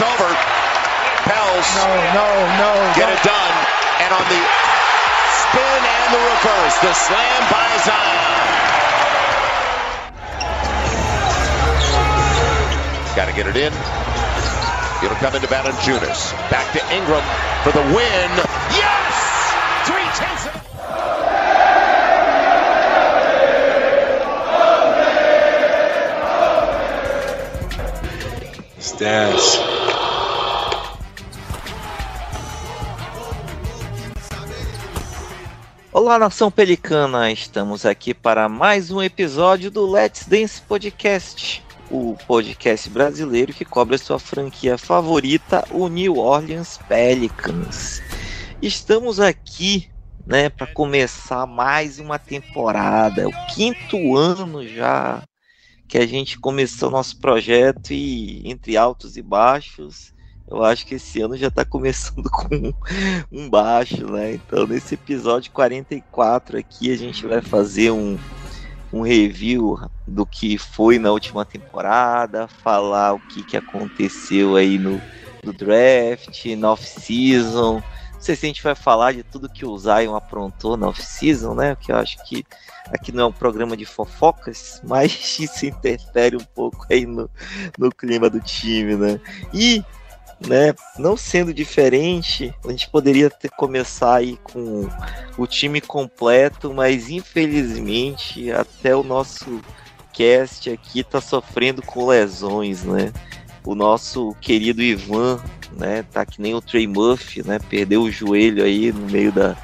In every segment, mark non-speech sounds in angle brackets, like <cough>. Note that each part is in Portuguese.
it's over. Pels. No, no, no. Get no. it done. And on the spin and the reverse, the slam by Zion. Got to get it in. It'll come into Valanciunas. Back to Ingram for the win. Yes! Three tenths of Stats. Olá, nação pelicana! Estamos aqui para mais um episódio do Let's Dance Podcast, o podcast brasileiro que cobre a sua franquia favorita, o New Orleans Pelicans. Estamos aqui, né, para começar mais uma temporada, é o quinto ano já que a gente começou nosso projeto e entre altos e baixos, eu acho que esse ano já está começando <laughs> com um baixo, né? Então, nesse episódio 44 aqui, a gente vai fazer um, um review do que foi na última temporada, falar o que, que aconteceu aí no, no draft, na off-season. Não sei se a gente vai falar de tudo que o Zion aprontou na off-season, né? Que eu acho que aqui não é um programa de fofocas, <laughs> mas isso interfere um pouco aí no, no clima do time, né? E né, não sendo diferente, a gente poderia ter começar aí com o time completo, mas infelizmente até o nosso cast aqui tá sofrendo com lesões, né? O nosso querido Ivan, né, tá que nem o Trey Murphy, né, perdeu o joelho aí no meio da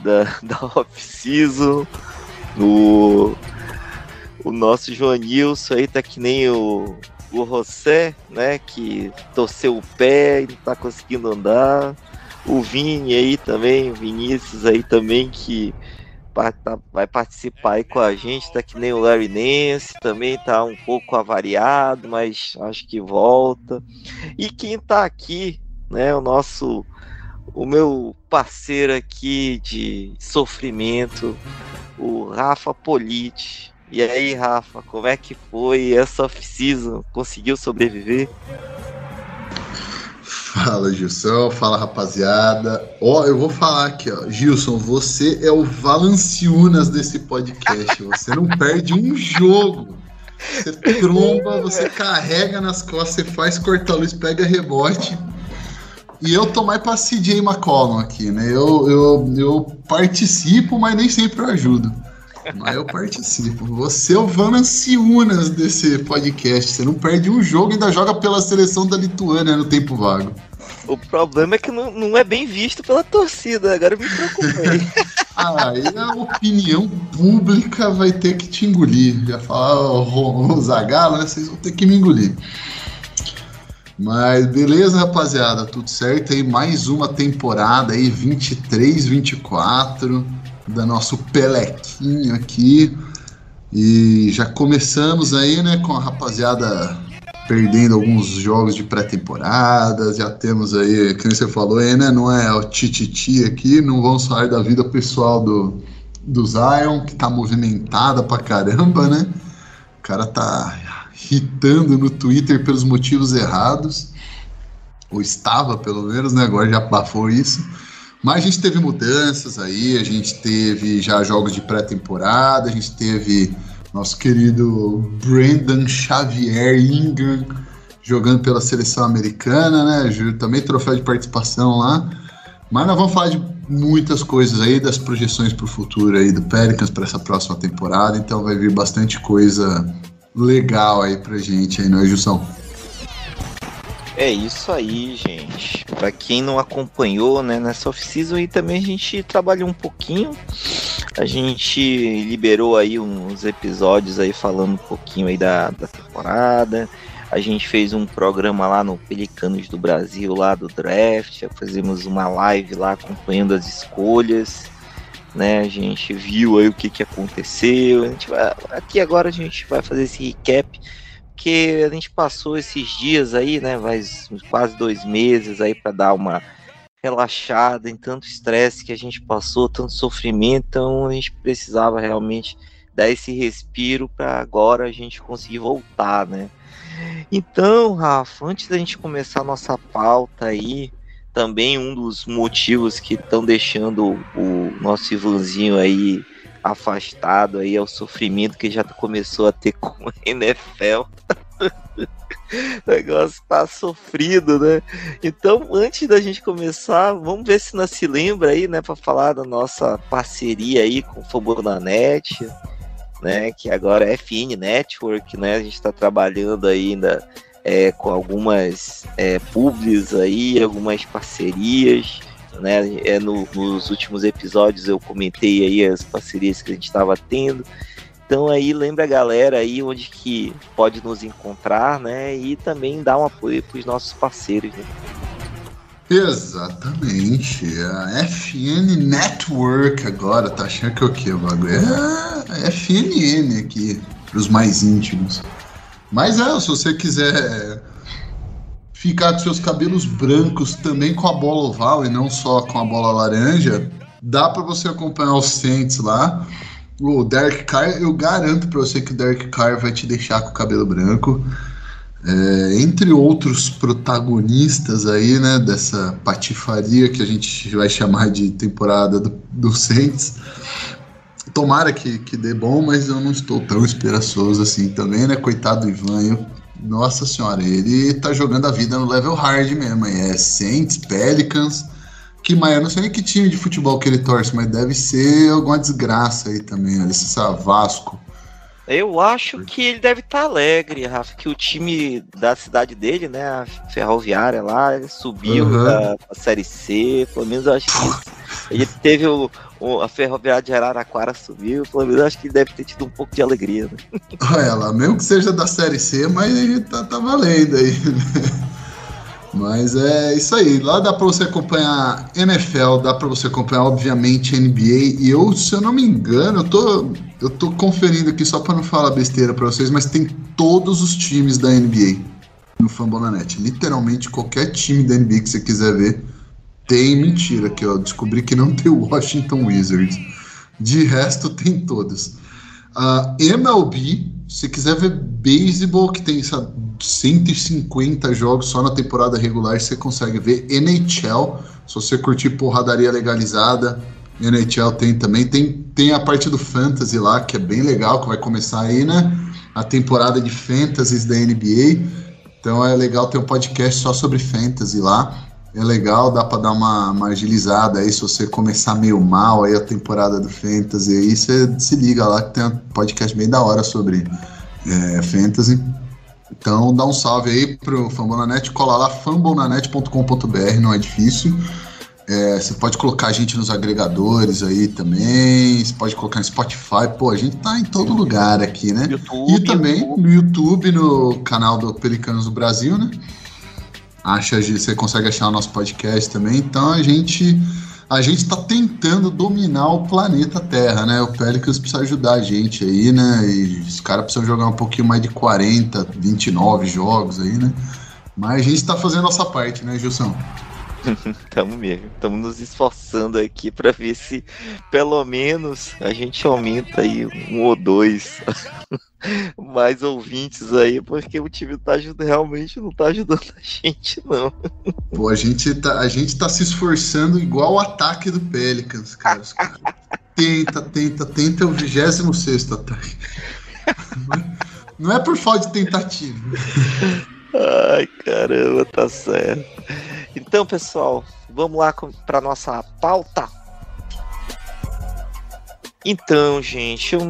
da, <laughs> da off-season. O, o nosso Joanilson aí tá que nem o o José, né, que torceu o pé e não tá conseguindo andar. O Vini aí também, o Vinícius aí também, que tá, vai participar aí com a gente, tá que nem o Larry Nance, também tá um pouco avariado, mas acho que volta. E quem tá aqui, né, o nosso, o meu parceiro aqui de sofrimento, o Rafa Politi. E aí, Rafa, como é que foi essa off-season? Conseguiu sobreviver? Fala, Gilson. Fala, rapaziada. Ó, eu vou falar aqui, ó. Gilson, você é o Valanciunas desse podcast. Você não perde um jogo. Você tromba, você carrega nas costas, você faz corta-luz, pega rebote. E eu tô mais pra CJ McCollum aqui, né? Eu, eu, eu participo, mas nem sempre eu ajudo. Mas eu participo. Você é o Valanciunas desse podcast. Você não perde um jogo e ainda joga pela seleção da Lituânia no tempo vago. O problema é que não, não é bem visto pela torcida. Agora eu me preocupei. <laughs> Aí a opinião pública vai ter que te engolir. Já falar o, o Zagalo, né? Vocês vão ter que me engolir. Mas beleza, rapaziada, tudo certo aí. Mais uma temporada aí, 23, 24 da nosso Pelequinho aqui. E já começamos aí, né, com a rapaziada perdendo alguns jogos de pré-temporada. Já temos aí, como você falou aí, né, não é o tititi aqui, não vamos falar da vida pessoal do, do Zion, que tá movimentada pra caramba, né? O cara tá irritando no Twitter pelos motivos errados. Ou estava, pelo menos, né? Agora já abafou isso. Mas a gente teve mudanças aí, a gente teve já jogos de pré-temporada, a gente teve nosso querido Brandon Xavier Ingram jogando pela seleção americana, né? Também troféu de participação lá. Mas nós vamos falar de muitas coisas aí, das projeções para o futuro aí do Pelicans para essa próxima temporada, então vai vir bastante coisa legal aí pra gente aí, não é, Jussão? É isso aí, gente. Para quem não acompanhou, né, nessa off-season aí também a gente trabalhou um pouquinho. A gente liberou aí uns episódios aí falando um pouquinho aí da, da temporada. A gente fez um programa lá no Pelicanos do Brasil, lá do draft. Fizemos uma live lá acompanhando as escolhas. Né, a gente viu aí o que, que aconteceu. Vai, aqui agora a gente vai fazer esse recap porque a gente passou esses dias aí, né, mais quase dois meses aí para dar uma relaxada em tanto estresse que a gente passou, tanto sofrimento, então a gente precisava realmente dar esse respiro para agora a gente conseguir voltar, né? Então, Rafa, antes da gente começar a nossa pauta aí, também um dos motivos que estão deixando o nosso Ivanzinho aí afastado aí é o sofrimento que já começou a ter com o <laughs> NFL. <laughs> o negócio tá sofrido, né? Então, antes da gente começar, vamos ver se nós se lembra aí, né, para falar da nossa parceria aí com o Fambonanet, né, que agora é FN Network, né? A gente está trabalhando ainda é, com algumas é, aí, algumas parcerias, né? É, no, nos últimos episódios eu comentei aí as parcerias que a gente estava tendo. Então aí lembra a galera aí onde que pode nos encontrar, né? E também dar um apoio para os nossos parceiros. Né? Exatamente. A FN Network agora, tá achando que é o que o bagulho? É a FNN aqui, para os mais íntimos. Mas é, se você quiser ficar com seus cabelos brancos também com a bola oval e não só com a bola laranja, dá para você acompanhar os Saints lá. O Derek Carr, eu garanto para você que o Derek Carr vai te deixar com o cabelo branco. É, entre outros protagonistas aí, né, dessa patifaria que a gente vai chamar de temporada do, do Saints. Tomara que, que dê bom, mas eu não estou tão esperançoso assim também, né? Coitado do Ivan, nossa senhora, ele tá jogando a vida no level hard mesmo. É Saints, Pelicans, que mais? Eu não sei nem que time de futebol que ele torce, mas deve ser alguma desgraça aí também, né? Esse Vasco. Eu acho que ele deve estar tá alegre, Rafa, que o time da cidade dele, né, a Ferroviária lá, subiu uhum. da, Série C, pelo menos eu acho que ele teve o, o, a Ferroviária de Araraquara subiu, pelo menos eu acho que ele deve ter tido um pouco de alegria, né? Olha lá, mesmo que seja da Série C, mas tá, tá valendo aí, né? Mas é isso aí. Lá dá para você acompanhar NFL, dá para você acompanhar, obviamente, NBA. E eu, se eu não me engano, eu tô, eu tô conferindo aqui só para não falar besteira para vocês, mas tem todos os times da NBA no Fambonanet. Literalmente qualquer time da NBA que você quiser ver tem. Mentira, que eu descobri que não tem o Washington Wizards. De resto, tem todos. Uh, MLB, se quiser ver beisebol, que tem sabe, 150 jogos só na temporada regular, você consegue ver. NHL, se você curtir porradaria legalizada, NHL tem também. Tem, tem a parte do Fantasy lá, que é bem legal, que vai começar aí, né? A temporada de Fantasies da NBA. Então é legal ter um podcast só sobre Fantasy lá. É legal, dá para dar uma, uma agilizada aí se você começar meio mal aí a temporada do Fantasy. Aí você se liga lá que tem um podcast bem da hora sobre é, Fantasy. Então dá um salve aí pro Fambonanet, cola lá fambonanet.com.br, não é difícil. É, você pode colocar a gente nos agregadores aí também, você pode colocar no Spotify, pô, a gente tá em todo lugar aqui, né? YouTube, e também no YouTube, no canal do Pelicanos do Brasil, né? Acha, você consegue achar o nosso podcast também, então a gente a gente está tentando dominar o planeta Terra, né? O Pelicans precisa ajudar a gente aí, né? E os caras precisam jogar um pouquinho mais de 40, 29 jogos aí, né? Mas a gente está fazendo a nossa parte, né, Gilson? <laughs> Estamos mesmo, estamos nos esforçando aqui para ver se pelo menos a gente aumenta aí um ou dois <laughs> mais ouvintes aí, porque o time tá ajudando, realmente não tá ajudando a gente, não. Pô, a gente tá, a gente tá se esforçando igual o ataque do Pelicans, cara. tenta, tenta, tenta é o 26 ataque. Não é por falta de tentativa. Ai, caramba, tá certo. Então, pessoal, vamos lá para nossa pauta. Então, gente, eu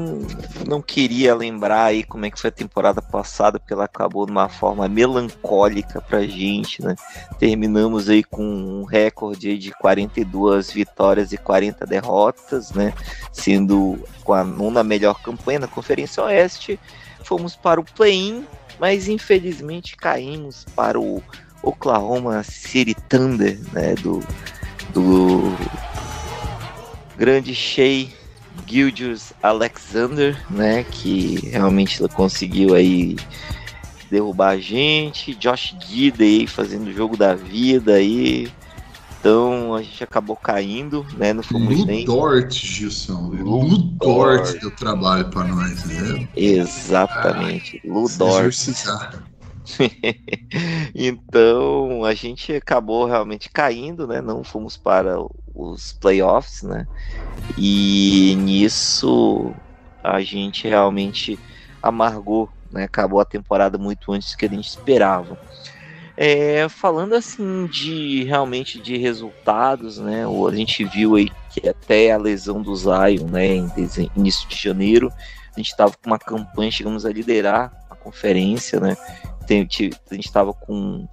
não queria lembrar aí como é que foi a temporada passada, porque ela acabou de uma forma melancólica pra gente, né? Terminamos aí com um recorde de 42 vitórias e 40 derrotas, né? Sendo com a nona melhor campanha na Conferência Oeste. Fomos para o play-in, mas infelizmente caímos para o Oklahoma City Thunder, né? Do, do grande Shea Gildius Alexander, né, que realmente conseguiu aí derrubar a gente, Josh Gidey fazendo o jogo da vida aí. Então a gente acabou caindo, né? Não fomos nem. Dort, Gilson. Ludort deu trabalho para nós, né? Exatamente. Ah, Ludort. <laughs> então a gente acabou realmente caindo, né? Não fomos para os playoffs, né? E nisso a gente realmente amargou, né? Acabou a temporada muito antes do que a gente esperava. É, falando assim de realmente de resultados, né? A gente viu aí que até a lesão do Zion, né? Em início de janeiro, a gente estava com uma campanha, chegamos a liderar a conferência, né? A gente estava com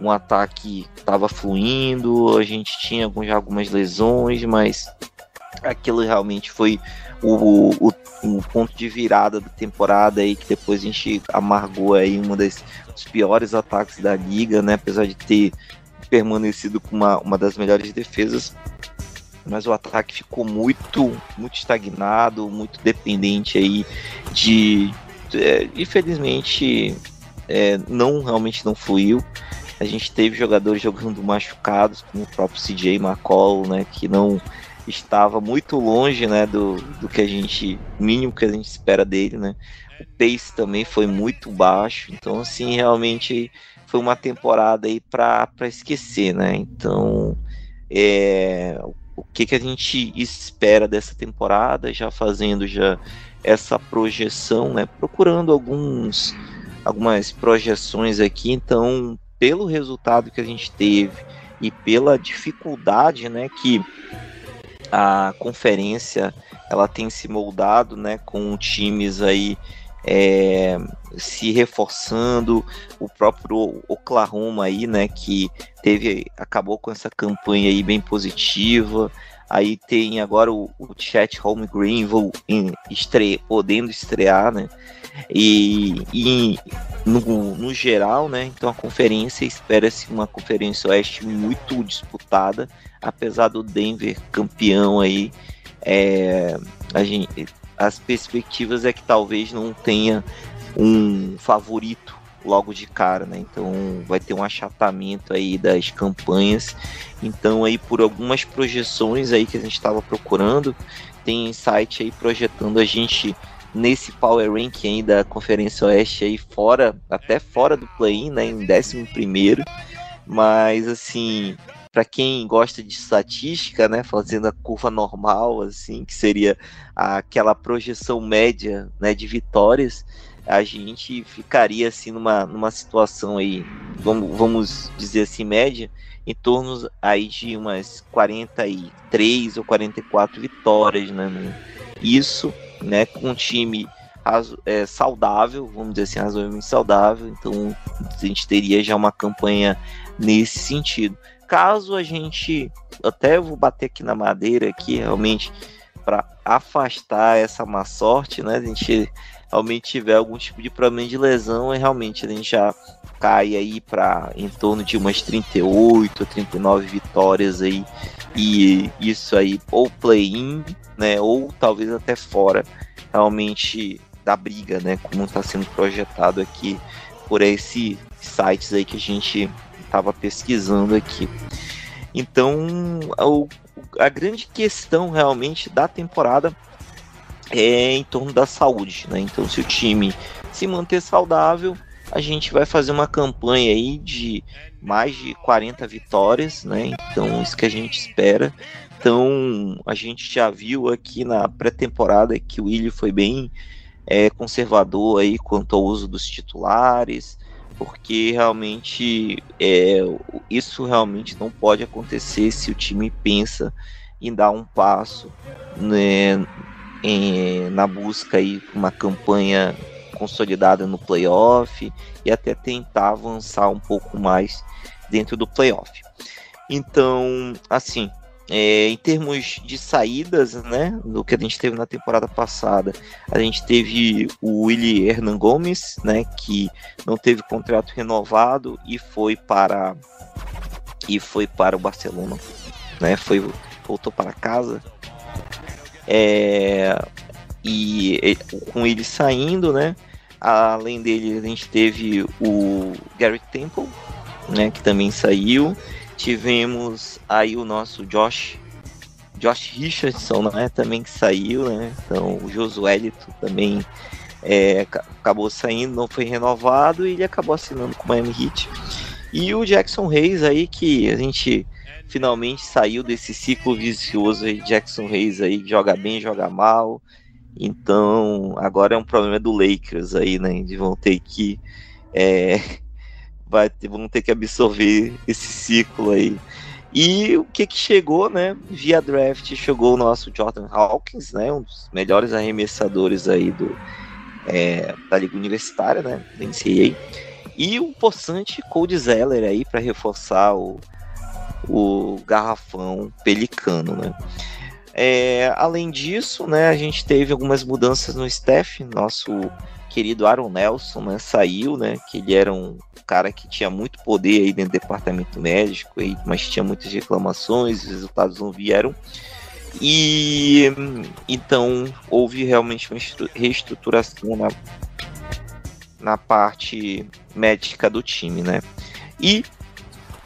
um ataque que estava fluindo, a gente tinha algumas lesões, mas aquilo realmente foi o, o, o, ponto de virada da temporada aí que depois a gente amargou aí um das, dos piores ataques da liga, né? Apesar de ter permanecido com uma, uma das melhores defesas, mas o ataque ficou muito muito estagnado, muito dependente aí de, é, infelizmente é, não realmente não fluiu. A gente teve jogadores jogando machucados, como o próprio CJ McCall, né, que não estava muito longe, né, do, do que a gente mínimo que a gente espera dele, né. O pace também foi muito baixo, então assim realmente foi uma temporada aí para esquecer, né. Então é, o que que a gente espera dessa temporada, já fazendo já essa projeção, né, procurando alguns algumas projeções aqui, então pelo resultado que a gente teve e pela dificuldade, né, que a conferência ela tem se moldado, né, com times aí é, se reforçando, o próprio Oklahoma aí, né, que teve acabou com essa campanha aí bem positiva. Aí tem agora o, o Chat Home Green estre, podendo estrear, né? E, e no, no geral, né? Então a conferência espera-se uma conferência oeste muito disputada apesar do Denver campeão aí, é, a gente, as perspectivas é que talvez não tenha um favorito logo de cara, né? Então vai ter um achatamento aí das campanhas. Então aí por algumas projeções aí que a gente estava procurando, tem site aí projetando a gente nesse power rank aí da Conferência Oeste aí fora, até fora do play-in, né, em 11 primeiro. Mas assim, para quem gosta de estatística, né, fazendo a curva normal, assim, que seria aquela projeção média, né, de vitórias, a gente ficaria assim numa, numa situação aí, vamos, vamos dizer assim, média, em torno aí de umas 43 ou 44 vitórias, né? Isso, né, com um time é, saudável, vamos dizer assim, razoavelmente saudável, então a gente teria já uma campanha nesse sentido caso a gente, até vou bater aqui na madeira aqui, realmente, para afastar essa má sorte, né? A gente realmente tiver algum tipo de problema de lesão, e realmente a gente já cai aí para em torno de umas 38, 39 vitórias aí. E isso aí, ou play-in, né? Ou talvez até fora realmente da briga, né? Como está sendo projetado aqui por esses sites aí que a gente estava pesquisando aqui. Então, a, a grande questão realmente da temporada é em torno da saúde, né? Então, se o time se manter saudável, a gente vai fazer uma campanha aí de mais de 40 vitórias, né? Então, isso que a gente espera. Então, a gente já viu aqui na pré-temporada que o Willi foi bem é, conservador aí quanto ao uso dos titulares, porque realmente é, isso realmente não pode acontecer se o time pensa em dar um passo né, em, na busca aí uma campanha consolidada no playoff e até tentar avançar um pouco mais dentro do playoff. Então, assim, é, em termos de saídas, né, do que a gente teve na temporada passada, a gente teve o Willy Hernan Gomes, né, que não teve contrato renovado e foi para e foi para o Barcelona, né, foi voltou para casa. É, e, e com ele saindo, né, além dele a gente teve o Gary Temple, né, que também saiu. Tivemos aí o nosso Josh, Josh Richardson, né, também que saiu, né? Então o Josuelito também é, acabou saindo, não foi renovado e ele acabou assinando com o Miami Heat. E o Jackson Reis aí, que a gente finalmente saiu desse ciclo vicioso aí, Jackson Reis aí, joga bem, joga mal. Então, agora é um problema do Lakers aí, né? Eles vão ter que é, <laughs> vai ter, vão ter que absorver esse ciclo aí. E o que que chegou, né? Via draft chegou o nosso Jordan Hawkins, né? Um dos melhores arremessadores aí do, é, da Liga Universitária, né? Da NCAA. E o possante Cold Zeller aí para reforçar o, o garrafão pelicano, né? É, além disso, né, a gente teve algumas mudanças no staff. Nosso querido Aaron Nelson né, saiu, né, que ele era um cara que tinha muito poder aí dentro do departamento médico, aí, mas tinha muitas reclamações, os resultados não vieram. E então houve realmente uma reestruturação na, na parte médica do time, né? E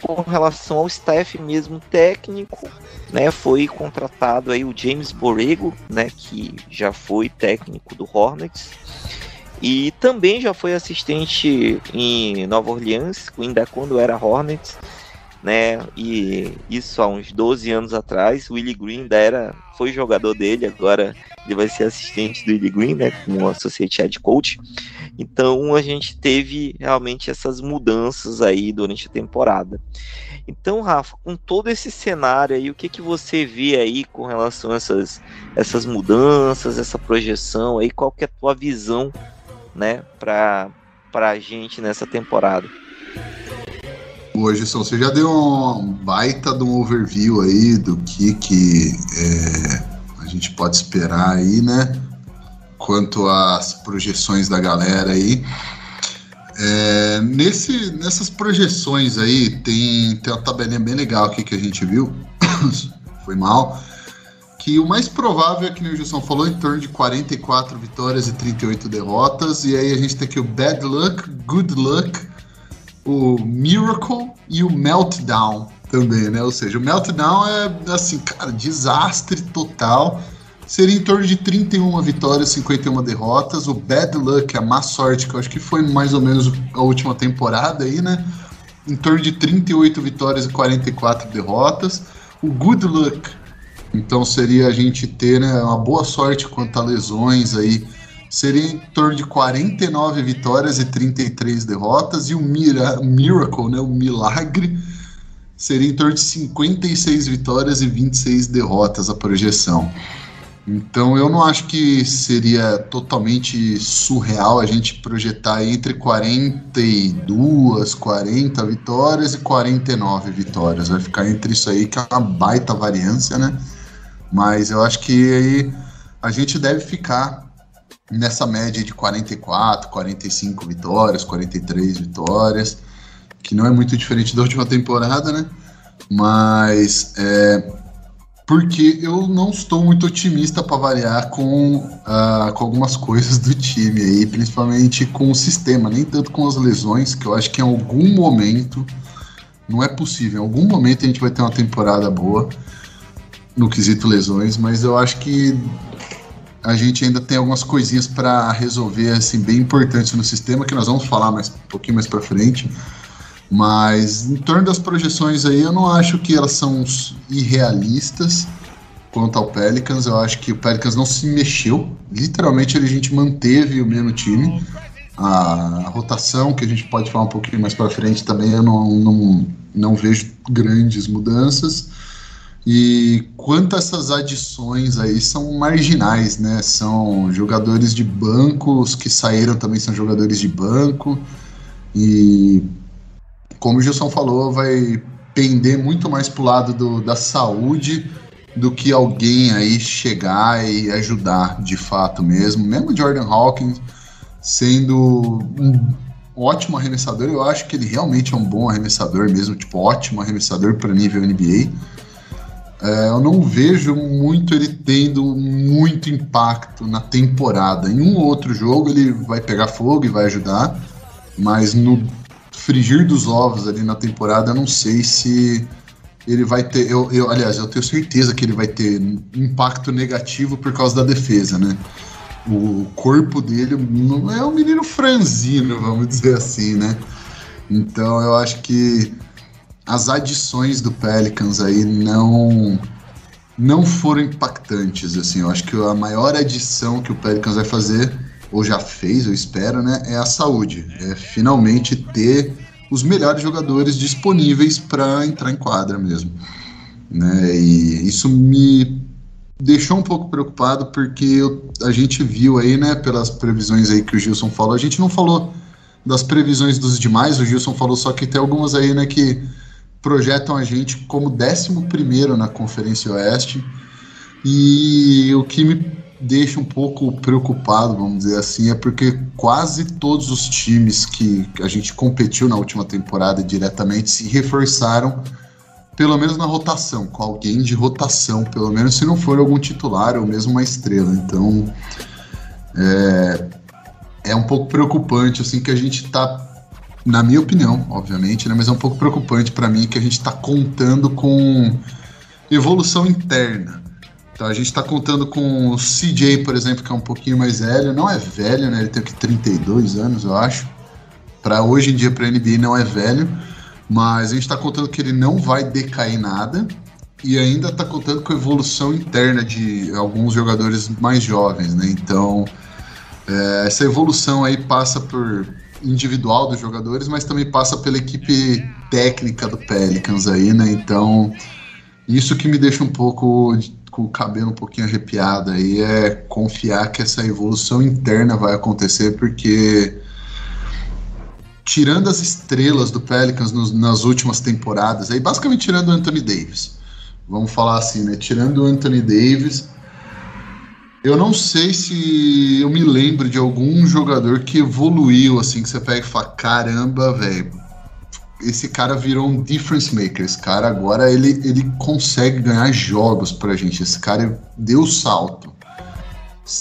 com relação ao staff mesmo técnico, né, foi contratado aí o James Borrego, né, que já foi técnico do Hornets e também já foi assistente em Nova Orleans, ainda quando era Hornets, né? E isso há uns 12 anos atrás, Willie Green ainda era, foi jogador dele, agora ele vai ser assistente do Willie Green, né? Como associate head coach. Então a gente teve realmente essas mudanças aí durante a temporada. Então, Rafa, com todo esse cenário aí, o que, que você vê aí com relação a essas, essas mudanças, essa projeção aí? Qual que é a tua visão, né, para a gente nessa temporada? Hoje, você já deu um baita de um overview aí do que, que é, a gente pode esperar aí, né? Quanto às projeções da galera aí. É, nesse, nessas projeções aí, tem, tem uma tabelinha bem legal aqui que a gente viu. <coughs> Foi mal. Que o mais provável é que o Gilson falou, em torno de 44 vitórias e 38 derrotas. E aí a gente tem aqui o Bad Luck, Good Luck, o Miracle e o Meltdown também, né? Ou seja, o Meltdown é assim, cara, desastre total. Seria em torno de 31 vitórias, 51 derrotas. O Bad Luck, a má sorte, que eu acho que foi mais ou menos a última temporada aí, né? Em torno de 38 vitórias e 44 derrotas. O Good Luck, então seria a gente ter né, uma boa sorte quanto a lesões aí seria em torno de 49 vitórias e 33 derrotas, e o Mira, Miracle, né, o Milagre, seria em torno de 56 vitórias e 26 derrotas a projeção. Então eu não acho que seria totalmente surreal a gente projetar entre 42, 40 vitórias e 49 vitórias. Vai ficar entre isso aí, que é uma baita variância, né? Mas eu acho que aí a gente deve ficar nessa média de 44, 45 vitórias, 43 vitórias, que não é muito diferente da última temporada, né? Mas é, porque eu não estou muito otimista para variar com, uh, com algumas coisas do time aí, principalmente com o sistema, nem tanto com as lesões, que eu acho que em algum momento não é possível, em algum momento a gente vai ter uma temporada boa no quesito lesões, mas eu acho que a gente ainda tem algumas coisinhas para resolver assim bem importantes no sistema que nós vamos falar mais um pouquinho mais para frente. Mas em torno das projeções aí, eu não acho que elas são irrealistas quanto ao Pelicans. Eu acho que o Pelicans não se mexeu. Literalmente a gente manteve o mesmo time. A rotação, que a gente pode falar um pouquinho mais para frente também, eu não, não, não vejo grandes mudanças. E quanto essas adições aí são marginais, né? São jogadores de banco, os que saíram também são jogadores de banco. E como o Gilson falou, vai pender muito mais pro lado do, da saúde do que alguém aí chegar e ajudar de fato mesmo. Mesmo Jordan Hawkins sendo um ótimo arremessador, eu acho que ele realmente é um bom arremessador mesmo, tipo, ótimo arremessador para nível NBA é, eu não vejo muito ele tendo muito impacto na temporada. Em um ou outro jogo ele vai pegar fogo e vai ajudar, mas no frigir dos ovos ali na temporada eu não sei se ele vai ter. Eu, eu, aliás, eu tenho certeza que ele vai ter impacto negativo por causa da defesa, né? o corpo dele não é um menino franzino, vamos dizer assim, né? Então eu acho que as adições do Pelicans aí não não foram impactantes, assim. Eu acho que a maior adição que o Pelicans vai fazer, ou já fez, eu espero, né, é a saúde. É finalmente ter os melhores jogadores disponíveis para entrar em quadra mesmo. Né? E isso me deixou um pouco preocupado porque eu, a gente viu aí, né, pelas previsões aí que o Gilson falou, a gente não falou das previsões dos demais, o Gilson falou só que tem algumas aí, né, que projetam a gente como 11 na Conferência Oeste. E o que me deixa um pouco preocupado, vamos dizer assim, é porque quase todos os times que a gente competiu na última temporada diretamente se reforçaram, pelo menos na rotação, com alguém de rotação, pelo menos se não for algum titular ou mesmo uma estrela. Então é, é um pouco preocupante assim que a gente está na minha opinião, obviamente, né, mas é um pouco preocupante para mim que a gente está contando com evolução interna. Então a gente está contando com o CJ, por exemplo, que é um pouquinho mais velho. Não é velho, né? Ele tem aqui 32 anos, eu acho. Para hoje em dia, para NBA, não é velho. Mas a gente está contando que ele não vai decair nada. E ainda está contando com evolução interna de alguns jogadores mais jovens, né? Então, é, essa evolução aí passa por individual dos jogadores, mas também passa pela equipe técnica do Pelicans aí, né? Então, isso que me deixa um pouco com o cabelo um pouquinho arrepiado aí é confiar que essa evolução interna vai acontecer, porque tirando as estrelas do Pelicans nos, nas últimas temporadas, aí basicamente tirando o Anthony Davis, vamos falar assim, né? Tirando o Anthony Davis, eu não sei se eu me lembro de algum jogador que evoluiu assim, que você pega e fala, caramba, velho, esse cara virou um difference maker. Esse cara agora ele, ele consegue ganhar jogos pra gente. Esse cara deu salto.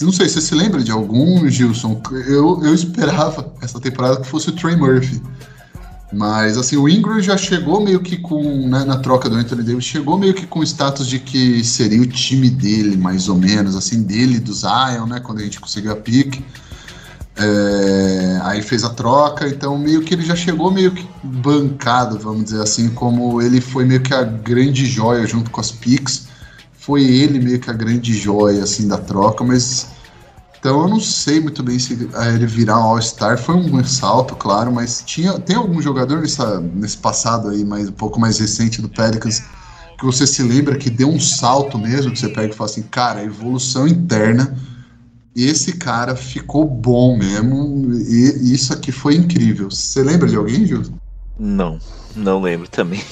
Não sei, você se lembra de algum, Gilson? Eu, eu esperava essa temporada que fosse o Trey Murphy. Mas, assim, o Ingram já chegou meio que com, né, na troca do Anthony Davis, chegou meio que com o status de que seria o time dele, mais ou menos, assim, dele, do Zion, né, quando a gente conseguiu a pique. É, aí fez a troca, então meio que ele já chegou meio que bancado, vamos dizer assim, como ele foi meio que a grande joia junto com as picks. Foi ele meio que a grande joia, assim, da troca, mas então eu não sei muito bem se ele virar um All-Star foi um salto, claro, mas tinha, tem algum jogador nessa, nesse passado aí, mais, um pouco mais recente do Pelicans, que você se lembra que deu um salto mesmo, que você pega e fala assim, cara, evolução interna, esse cara ficou bom mesmo, e isso aqui foi incrível. Você lembra de alguém, Gil? Não, não lembro também.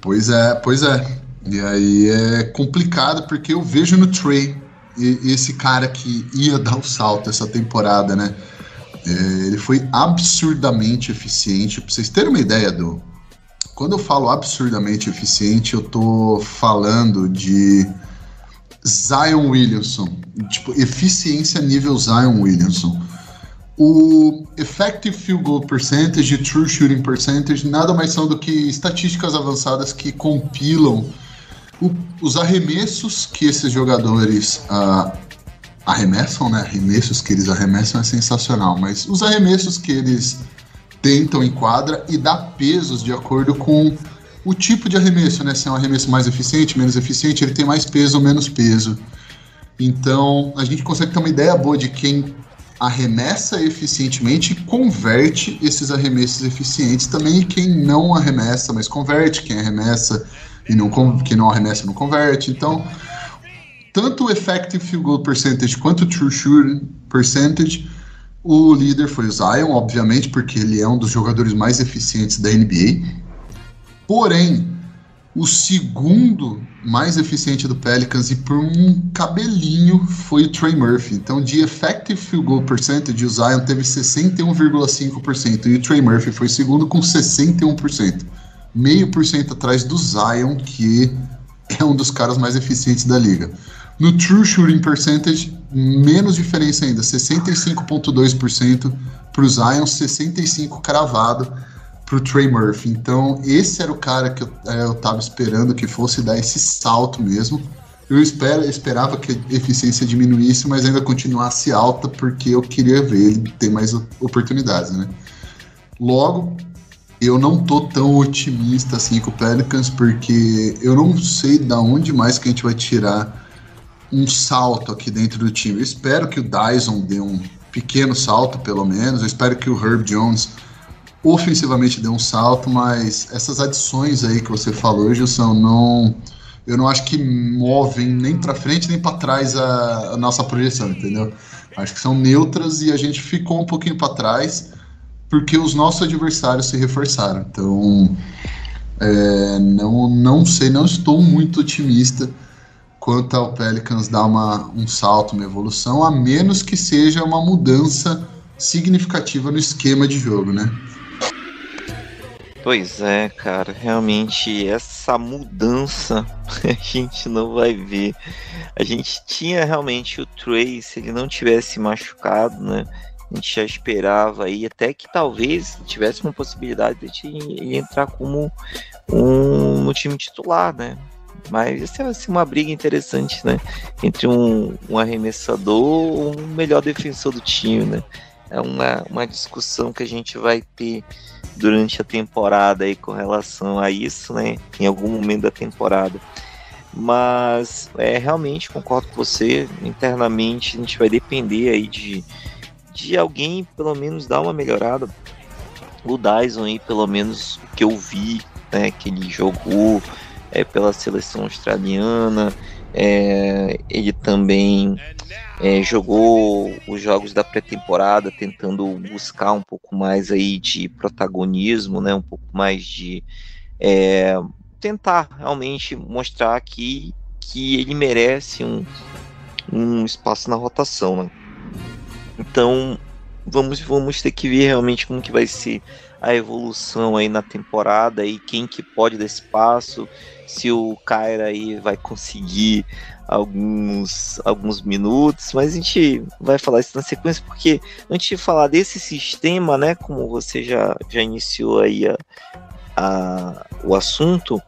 pois é, pois é. E aí é complicado porque eu vejo no Trey esse cara que ia dar o salto essa temporada, né? É, ele foi absurdamente eficiente. Pra vocês terem uma ideia do. Quando eu falo absurdamente eficiente, eu tô falando de Zion Williamson. Tipo, eficiência nível Zion Williamson. O Effective Field Goal Percentage e True Shooting Percentage nada mais são do que estatísticas avançadas que compilam o, os arremessos que esses jogadores uh, arremessam, né? Arremessos que eles arremessam é sensacional, mas os arremessos que eles tentam em quadra e dá pesos de acordo com o tipo de arremesso, né? Se é um arremesso mais eficiente, menos eficiente, ele tem mais peso ou menos peso. Então a gente consegue ter uma ideia boa de quem arremessa eficientemente e converte esses arremessos eficientes também e quem não arremessa, mas converte, quem arremessa e não, que não arremessa não converte. Então, tanto o effective field goal percentage quanto o true shooting percentage, o líder foi o Zion, obviamente, porque ele é um dos jogadores mais eficientes da NBA. Porém, o segundo mais eficiente do Pelicans e por um cabelinho foi o Trey Murphy. Então, de effective field goal percentage, o Zion teve 61,5% e o Trey Murphy foi segundo com 61% meio por cento atrás do Zion, que é um dos caras mais eficientes da liga. No True Shooting Percentage, menos diferença ainda, 65,2% para o Zion, 65% cravado para o Trey Murphy. Então, esse era o cara que eu, é, eu tava esperando que fosse dar esse salto mesmo. Eu esperava que a eficiência diminuísse, mas ainda continuasse alta, porque eu queria ver ele ter mais oportunidades, né? Logo, eu não tô tão otimista assim com o Pelicans, porque eu não sei da onde mais que a gente vai tirar um salto aqui dentro do time. Eu espero que o Dyson dê um pequeno salto, pelo menos. Eu espero que o Herb Jones ofensivamente dê um salto, mas essas adições aí que você falou, Gilson, não eu não acho que movem nem para frente nem para trás a, a, nossa projeção, entendeu? Acho que são neutras e a gente ficou um pouquinho para trás porque os nossos adversários se reforçaram. Então, é, não, não sei, não estou muito otimista quanto ao Pelicans dar uma, um salto, uma evolução, a menos que seja uma mudança significativa no esquema de jogo, né? Pois é, cara, realmente essa mudança <laughs> a gente não vai ver. A gente tinha realmente o Trey, se ele não tivesse machucado, né? A gente já esperava aí até que talvez tivesse uma possibilidade de ele entrar como um no time titular, né? Mas essa vai ser uma briga interessante, né? Entre um, um arremessador um melhor defensor do time, né? É uma, uma discussão que a gente vai ter durante a temporada aí com relação a isso, né? Em algum momento da temporada. Mas é, realmente concordo com você. Internamente a gente vai depender aí de, de alguém pelo menos dar uma melhorada. O Dyson aí, pelo menos o que eu vi, né? Que ele jogou é, pela seleção australiana. É, ele também é, jogou os jogos da pré-temporada tentando buscar um pouco mais aí de protagonismo, né, um pouco mais de é, tentar realmente mostrar que, que ele merece um, um espaço na rotação. Né? Então vamos, vamos ter que ver realmente como que vai ser a evolução aí na temporada e quem que pode dar espaço, se o Kyra aí vai conseguir alguns, alguns minutos, mas a gente vai falar isso na sequência, porque antes de falar desse sistema, né, como você já, já iniciou aí a, a, o assunto,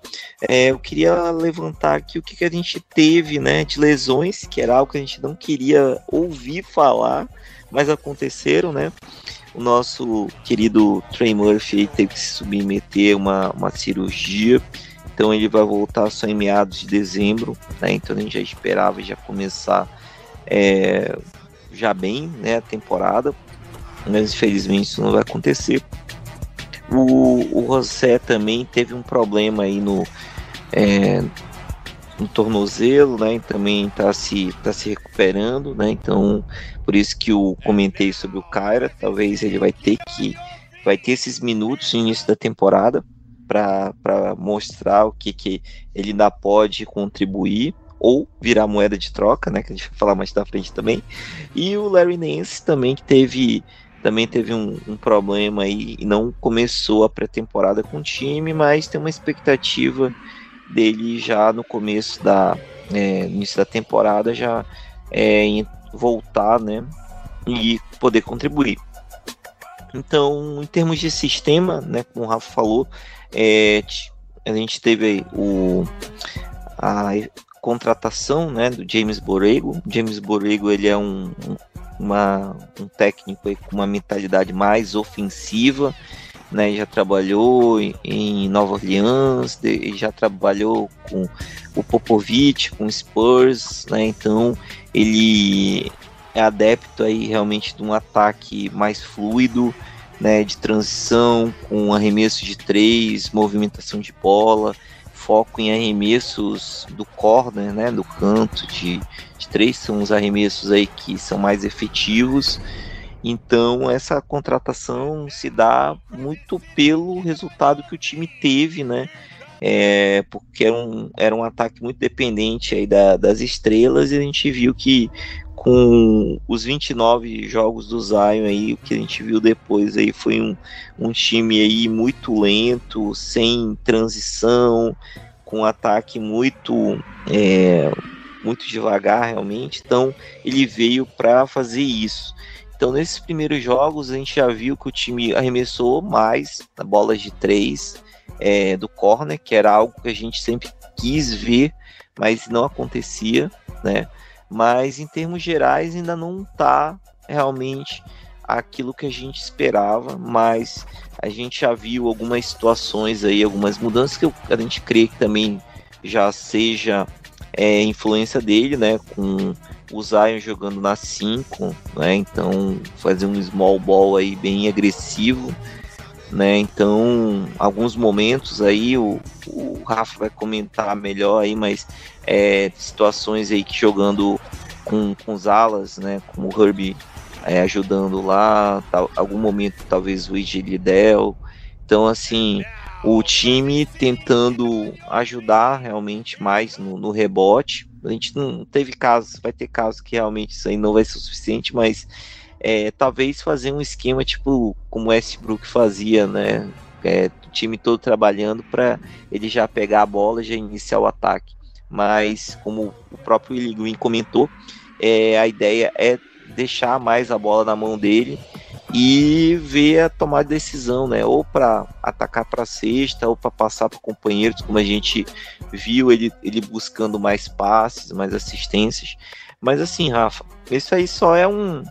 é, eu queria levantar aqui o que, que a gente teve, né, de lesões, que era algo que a gente não queria ouvir falar, mas aconteceram, né, o nosso querido Trey Murphy teve que se submeter a uma, uma cirurgia, então ele vai voltar só em meados de dezembro, né? Então a gente já esperava já começar é, já bem né, a temporada, mas infelizmente isso não vai acontecer. O, o José também teve um problema aí no, é, no tornozelo, né? Também está se, tá se recuperando, né? Então, por isso que eu comentei sobre o Kyra. Talvez ele vai ter que vai ter esses minutos no início da temporada para mostrar o que, que ele ainda pode contribuir ou virar moeda de troca, né? Que a gente vai falar mais da frente também. E o Larry Nance também que teve também teve um, um problema aí e não começou a pré-temporada com o time, mas tem uma expectativa dele já no começo da é, início da temporada já é, voltar, né, e poder contribuir. Então, em termos de sistema, né, como o Rafa falou, é, a gente teve o a contratação, né, do James Borrego. James Borrego ele é um uma, um técnico com uma mentalidade mais ofensiva né, já trabalhou em Nova Orleans, já trabalhou com o Popovich, com o Spurs, né, então ele é adepto aí realmente de um ataque mais fluido, né, de transição, com arremesso de três, movimentação de bola, foco em arremessos do corner, né, do canto de, de três são os arremessos aí que são mais efetivos então essa contratação se dá muito pelo resultado que o time teve, né? É, porque era um, era um ataque muito dependente aí da, das estrelas e a gente viu que com os 29 jogos do Zion aí, o que a gente viu depois aí foi um, um time aí muito lento, sem transição, com um ataque muito é, muito devagar realmente. Então ele veio para fazer isso. Então, nesses primeiros jogos, a gente já viu que o time arremessou mais na bola de três é, do corner, que era algo que a gente sempre quis ver mas não acontecia, né? Mas em termos gerais ainda não está realmente aquilo que a gente esperava, mas a gente já viu algumas situações aí, algumas mudanças que a gente crê que também já seja é, influência dele, né? Com o Zion jogando na 5, né? Então fazer um small ball aí bem agressivo, né? Então alguns momentos aí o, o Rafa vai comentar melhor aí, mas é, situações aí que jogando com, com os alas, né? Como o Herbie é, ajudando lá, algum momento talvez o Ig Lidel. Então assim o time tentando ajudar realmente mais no, no, rebote. A gente não teve casos, vai ter casos que realmente isso aí não vai ser o suficiente, mas é, talvez fazer um esquema tipo como o Westbrook fazia, né? É, o time todo trabalhando para ele já pegar a bola já iniciar o ataque. Mas, como o próprio Green comentou, é, a ideia é deixar mais a bola na mão dele e ver a tomar decisão, né? Ou para atacar para sexta, ou para passar para companheiros, como a gente viu ele, ele buscando mais passes, mais assistências. Mas assim, Rafa, isso aí só é um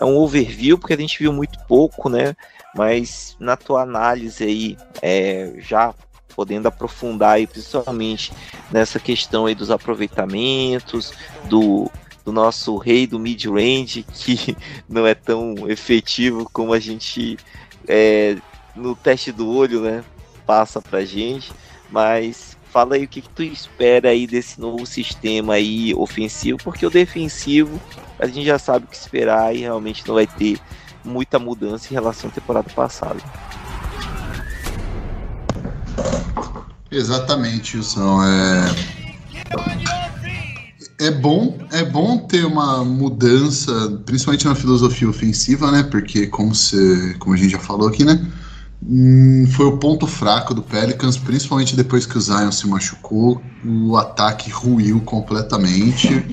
é um overview porque a gente viu muito pouco, né? Mas na tua análise aí, é, já podendo aprofundar aí, principalmente nessa questão aí dos aproveitamentos, do do nosso rei do mid-range, que <laughs> não é tão efetivo como a gente é, no teste do olho, né? Passa pra gente. Mas fala aí o que, que tu espera aí desse novo sistema aí ofensivo, porque o defensivo a gente já sabe o que esperar e realmente não vai ter muita mudança em relação à temporada passada. Exatamente, Wilson. É é bom, é bom ter uma mudança, principalmente na filosofia ofensiva, né? Porque como, você, como a gente já falou aqui, né? Hum, foi o ponto fraco do Pelicans, principalmente depois que o Zion se machucou, o ataque ruiu completamente.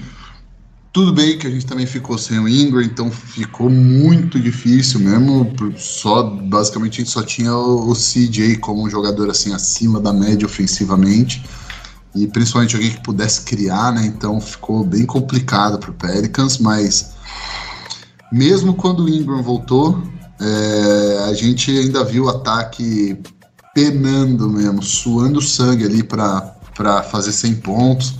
Tudo bem que a gente também ficou sem o Ingram, então ficou muito difícil mesmo. Só basicamente a gente só tinha o, o CJ como um jogador assim acima da média ofensivamente e principalmente alguém que pudesse criar, né? Então ficou bem complicado para o Pelicans, mas mesmo quando o Ingram voltou, é, a gente ainda viu o ataque penando mesmo, suando sangue ali para fazer 100 pontos.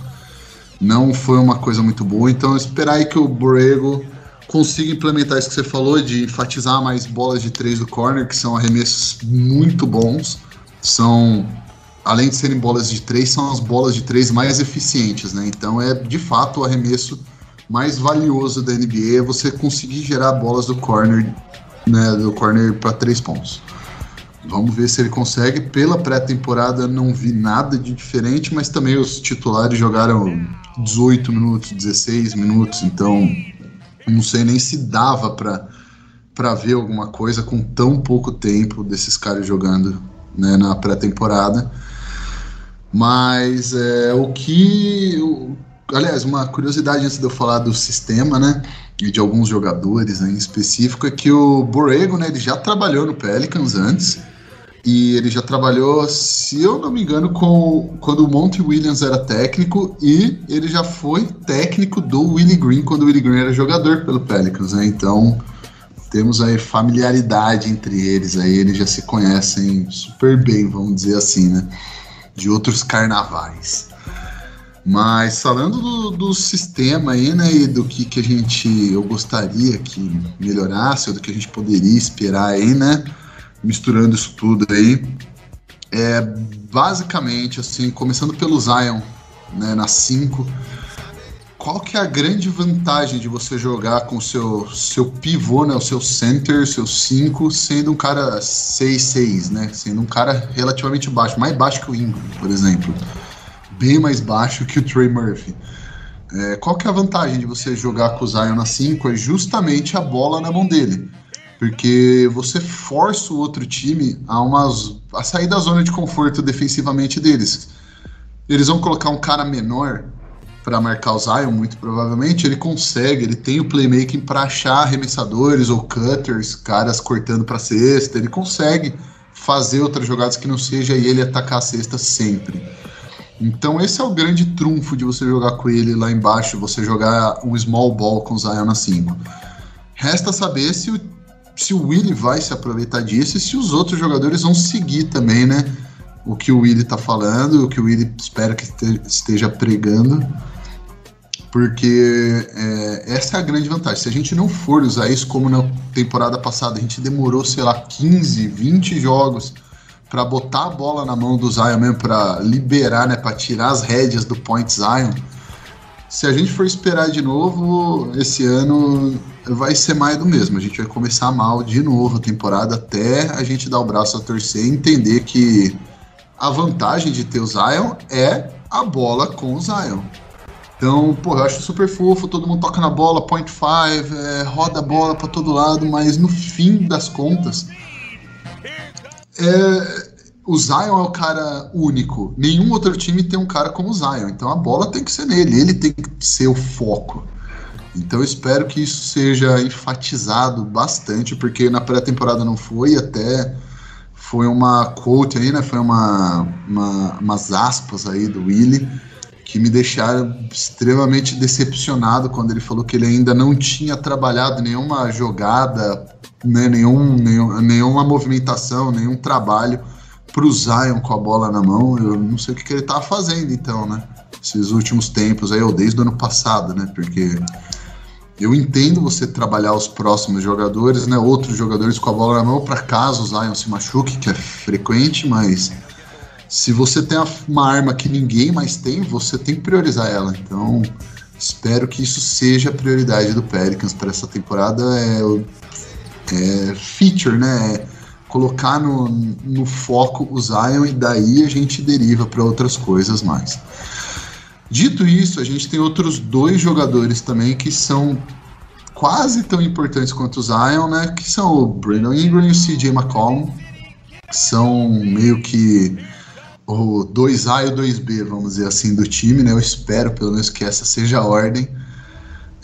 Não foi uma coisa muito boa, então esperar aí que o Borrego consiga implementar isso que você falou, de enfatizar mais bolas de três do corner, que são arremessos muito bons. São além de serem bolas de três, são as bolas de três mais eficientes, né? Então é de fato o arremesso mais valioso da NBA é você conseguir gerar bolas do corner, né, do corner para três pontos. Vamos ver se ele consegue. Pela pré-temporada não vi nada de diferente, mas também os titulares jogaram 18 minutos, 16 minutos, então não sei nem se dava para para ver alguma coisa com tão pouco tempo desses caras jogando né, na pré-temporada. Mas é, o que. O, aliás, uma curiosidade antes de eu falar do sistema, né? E de alguns jogadores né, em específico, é que o Borrego, né, ele já trabalhou no Pelicans antes. E ele já trabalhou, se eu não me engano, com quando o Monty Williams era técnico e ele já foi técnico do Willie Green quando o Willie Green era jogador pelo Pelicans, né? Então temos aí familiaridade entre eles, aí eles já se conhecem super bem, vamos dizer assim, né? De outros carnavais. Mas falando do, do, sistema aí, né, e do que, que a gente, eu gostaria que melhorasse, ou do que a gente poderia esperar aí, né, misturando isso tudo aí, é basicamente, assim, começando pelo Zion, né, na 5, qual que é a grande vantagem de você jogar com seu, seu pivô, né, o seu center, seu 5, sendo um cara 6-6, né, sendo um cara relativamente baixo, mais baixo que o Ingram, por exemplo, bem mais baixo que o Trey Murphy. É, qual que é a vantagem de você jogar com o Zion na 5? É justamente a bola na mão dele. Porque você força o outro time a, umas, a sair da zona de conforto defensivamente deles. Eles vão colocar um cara menor para marcar o Zion, muito provavelmente, ele consegue, ele tem o playmaking para achar arremessadores ou cutters, caras cortando para cesta, ele consegue fazer outras jogadas que não seja ele atacar a cesta sempre. Então esse é o grande trunfo de você jogar com ele lá embaixo, você jogar um small ball com o Zion na 5. Resta saber se o, se o Willie vai se aproveitar disso e se os outros jogadores vão seguir também, né? O que o Willie tá falando, o que o Willie espera que esteja pregando. Porque é, essa é a grande vantagem. Se a gente não for usar isso como na temporada passada, a gente demorou, sei lá, 15, 20 jogos para botar a bola na mão do Zion mesmo, para liberar, né, para tirar as rédeas do Point Zion. Se a gente for esperar de novo, esse ano vai ser mais do mesmo. A gente vai começar mal de novo a temporada até a gente dar o braço a torcer e entender que a vantagem de ter o Zion é a bola com o Zion. Então, pô, eu acho super fofo, todo mundo toca na bola, point five, é, roda a bola para todo lado, mas no fim das contas, é, o Zion é o cara único. Nenhum outro time tem um cara como o Zion. Então a bola tem que ser nele, ele tem que ser o foco. Então eu espero que isso seja enfatizado bastante, porque na pré-temporada não foi, até foi uma quote aí, né? Foi uma, uma, umas aspas aí do Willie que me deixaram extremamente decepcionado quando ele falou que ele ainda não tinha trabalhado nenhuma jogada né, nenhum, nenhum, nenhuma movimentação, nenhum trabalho para o Zion com a bola na mão. Eu não sei o que, que ele estava fazendo então, né? Esses últimos tempos aí, ou desde o ano passado, né? Porque eu entendo você trabalhar os próximos jogadores, né? Outros jogadores com a bola na mão para caso o Zion se machuque, que é frequente, mas se você tem uma arma que ninguém mais tem, você tem que priorizar ela. Então, espero que isso seja a prioridade do Pelicans para essa temporada. É é, feature, né? É colocar no, no foco o Zion e daí a gente deriva para outras coisas mais. Dito isso, a gente tem outros dois jogadores também que são quase tão importantes quanto o Zion, né? Que são o Brandon Ingram e o CJ McCollum. São meio que o 2A e o 2B, vamos dizer assim, do time, né? Eu espero pelo menos que essa seja a ordem.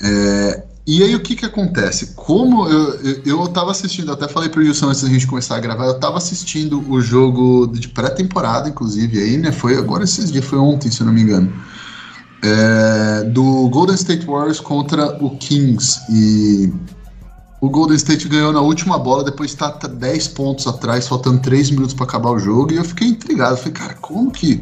É, e aí o que que acontece? Como eu, eu, eu tava assistindo, até falei pro Gilson antes da gente começar a gravar, eu tava assistindo o jogo de pré-temporada, inclusive, aí, né? Foi agora esses dias, foi ontem, se eu não me engano. É, do Golden State Warriors contra o Kings. E o Golden State ganhou na última bola, depois tá 10 pontos atrás, faltando 3 minutos para acabar o jogo, e eu fiquei intrigado. falei, cara, como que.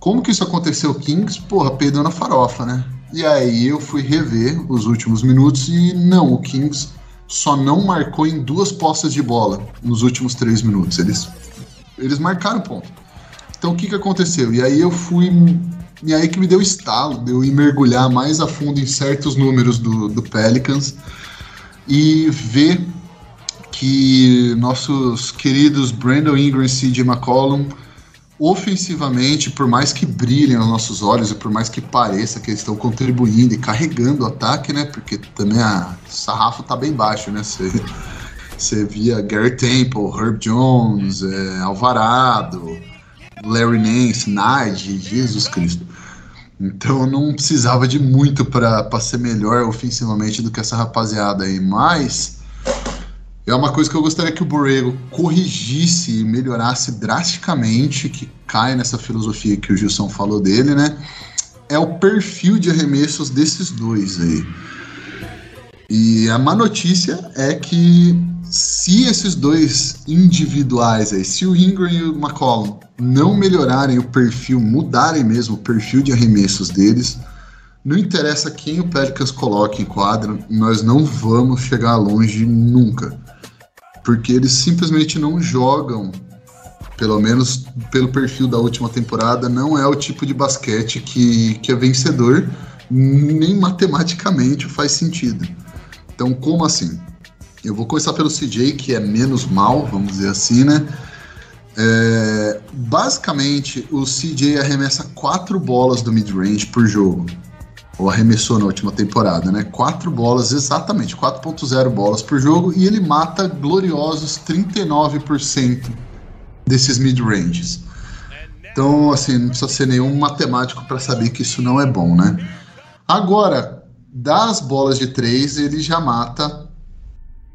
Como que isso aconteceu? Kings, porra, perdeu na farofa, né? E aí eu fui rever os últimos minutos e não, o Kings só não marcou em duas postas de bola nos últimos três minutos. Eles, eles marcaram ponto. Então o que, que aconteceu? E aí eu fui. E aí que me deu estalo, deu ir mergulhar mais a fundo em certos números do, do Pelicans e ver que nossos queridos Brandon Ingram e CJ McCollum ofensivamente, por mais que brilhem aos nossos olhos e por mais que pareça que eles estão contribuindo e carregando o ataque, né? Porque também a sarrafo tá bem baixo, né? Você, via Gary Temple, Herb Jones, é, Alvarado, Larry Nance, Nige, Jesus Cristo. Então não precisava de muito para ser melhor ofensivamente do que essa rapaziada aí, mas é uma coisa que eu gostaria que o Borrego corrigisse e melhorasse drasticamente, que cai nessa filosofia que o Gilson falou dele, né? É o perfil de arremessos desses dois aí. E a má notícia é que se esses dois individuais aí, se o Ingram e o McCollum não melhorarem o perfil, mudarem mesmo o perfil de arremessos deles, não interessa quem o Pelicans coloque em quadra, nós não vamos chegar longe nunca porque eles simplesmente não jogam, pelo menos pelo perfil da última temporada, não é o tipo de basquete que, que é vencedor, nem matematicamente faz sentido. Então, como assim? Eu vou começar pelo CJ, que é menos mal, vamos dizer assim, né? É, basicamente, o CJ arremessa quatro bolas do mid-range por jogo ou arremessou na última temporada, né? Quatro bolas, exatamente, 4.0 bolas por jogo, e ele mata gloriosos 39% desses mid-ranges. Então, assim, não precisa ser nenhum matemático para saber que isso não é bom, né? Agora, das bolas de três, ele já mata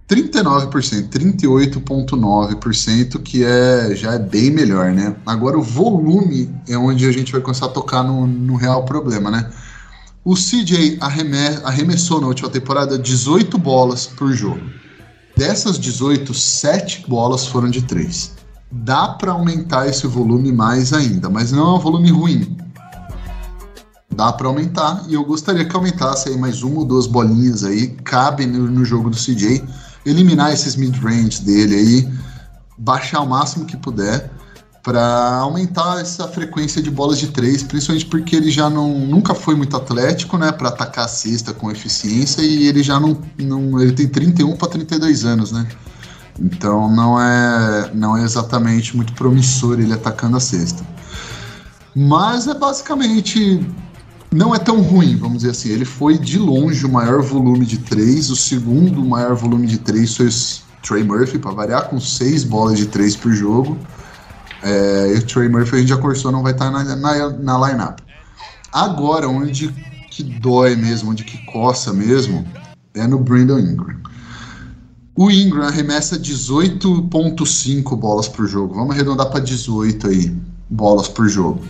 39%, 38,9%, que é, já é bem melhor, né? Agora o volume é onde a gente vai começar a tocar no, no real problema, né? O CJ arremessou na última temporada 18 bolas por jogo. Dessas 18, 7 bolas foram de 3. Dá para aumentar esse volume mais ainda, mas não é um volume ruim. Dá para aumentar e eu gostaria que aumentasse aí mais uma ou duas bolinhas aí, cabe no, no jogo do CJ eliminar esses mid-range dele aí, baixar o máximo que puder para aumentar essa frequência de bolas de três, principalmente porque ele já não nunca foi muito atlético, né, para atacar a cesta com eficiência e ele já não, não ele tem 31 para 32 anos, né? Então não é não é exatamente muito promissor ele atacando a cesta. Mas é basicamente não é tão ruim, vamos dizer assim. Ele foi de longe o maior volume de três, o segundo maior volume de três foi o Trey Murphy, para variar, com seis bolas de três por jogo. É, e o Trey Murphy a gente já conversou, não vai estar na, na, na lineup. Agora, onde que dói mesmo, onde que coça mesmo, é no Brandon Ingram. O Ingram arremessa 18.5 bolas por jogo. Vamos arredondar para 18 aí, bolas por jogo.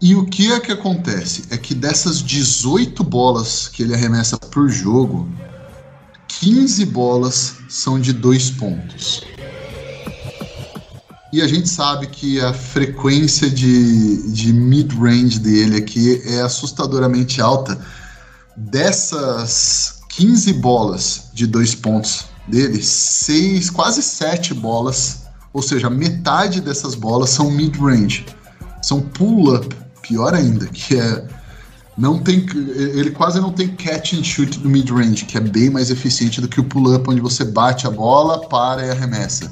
E o que é que acontece? É que dessas 18 bolas que ele arremessa por jogo, 15 bolas são de dois pontos. E a gente sabe que a frequência de, de mid-range dele aqui é assustadoramente alta. Dessas 15 bolas de dois pontos dele, seis, quase sete bolas, ou seja, metade dessas bolas são mid-range, são pull-up pior ainda, que é não tem ele quase não tem catch and shoot no mid range, que é bem mais eficiente do que o pull up onde você bate a bola, para e arremessa.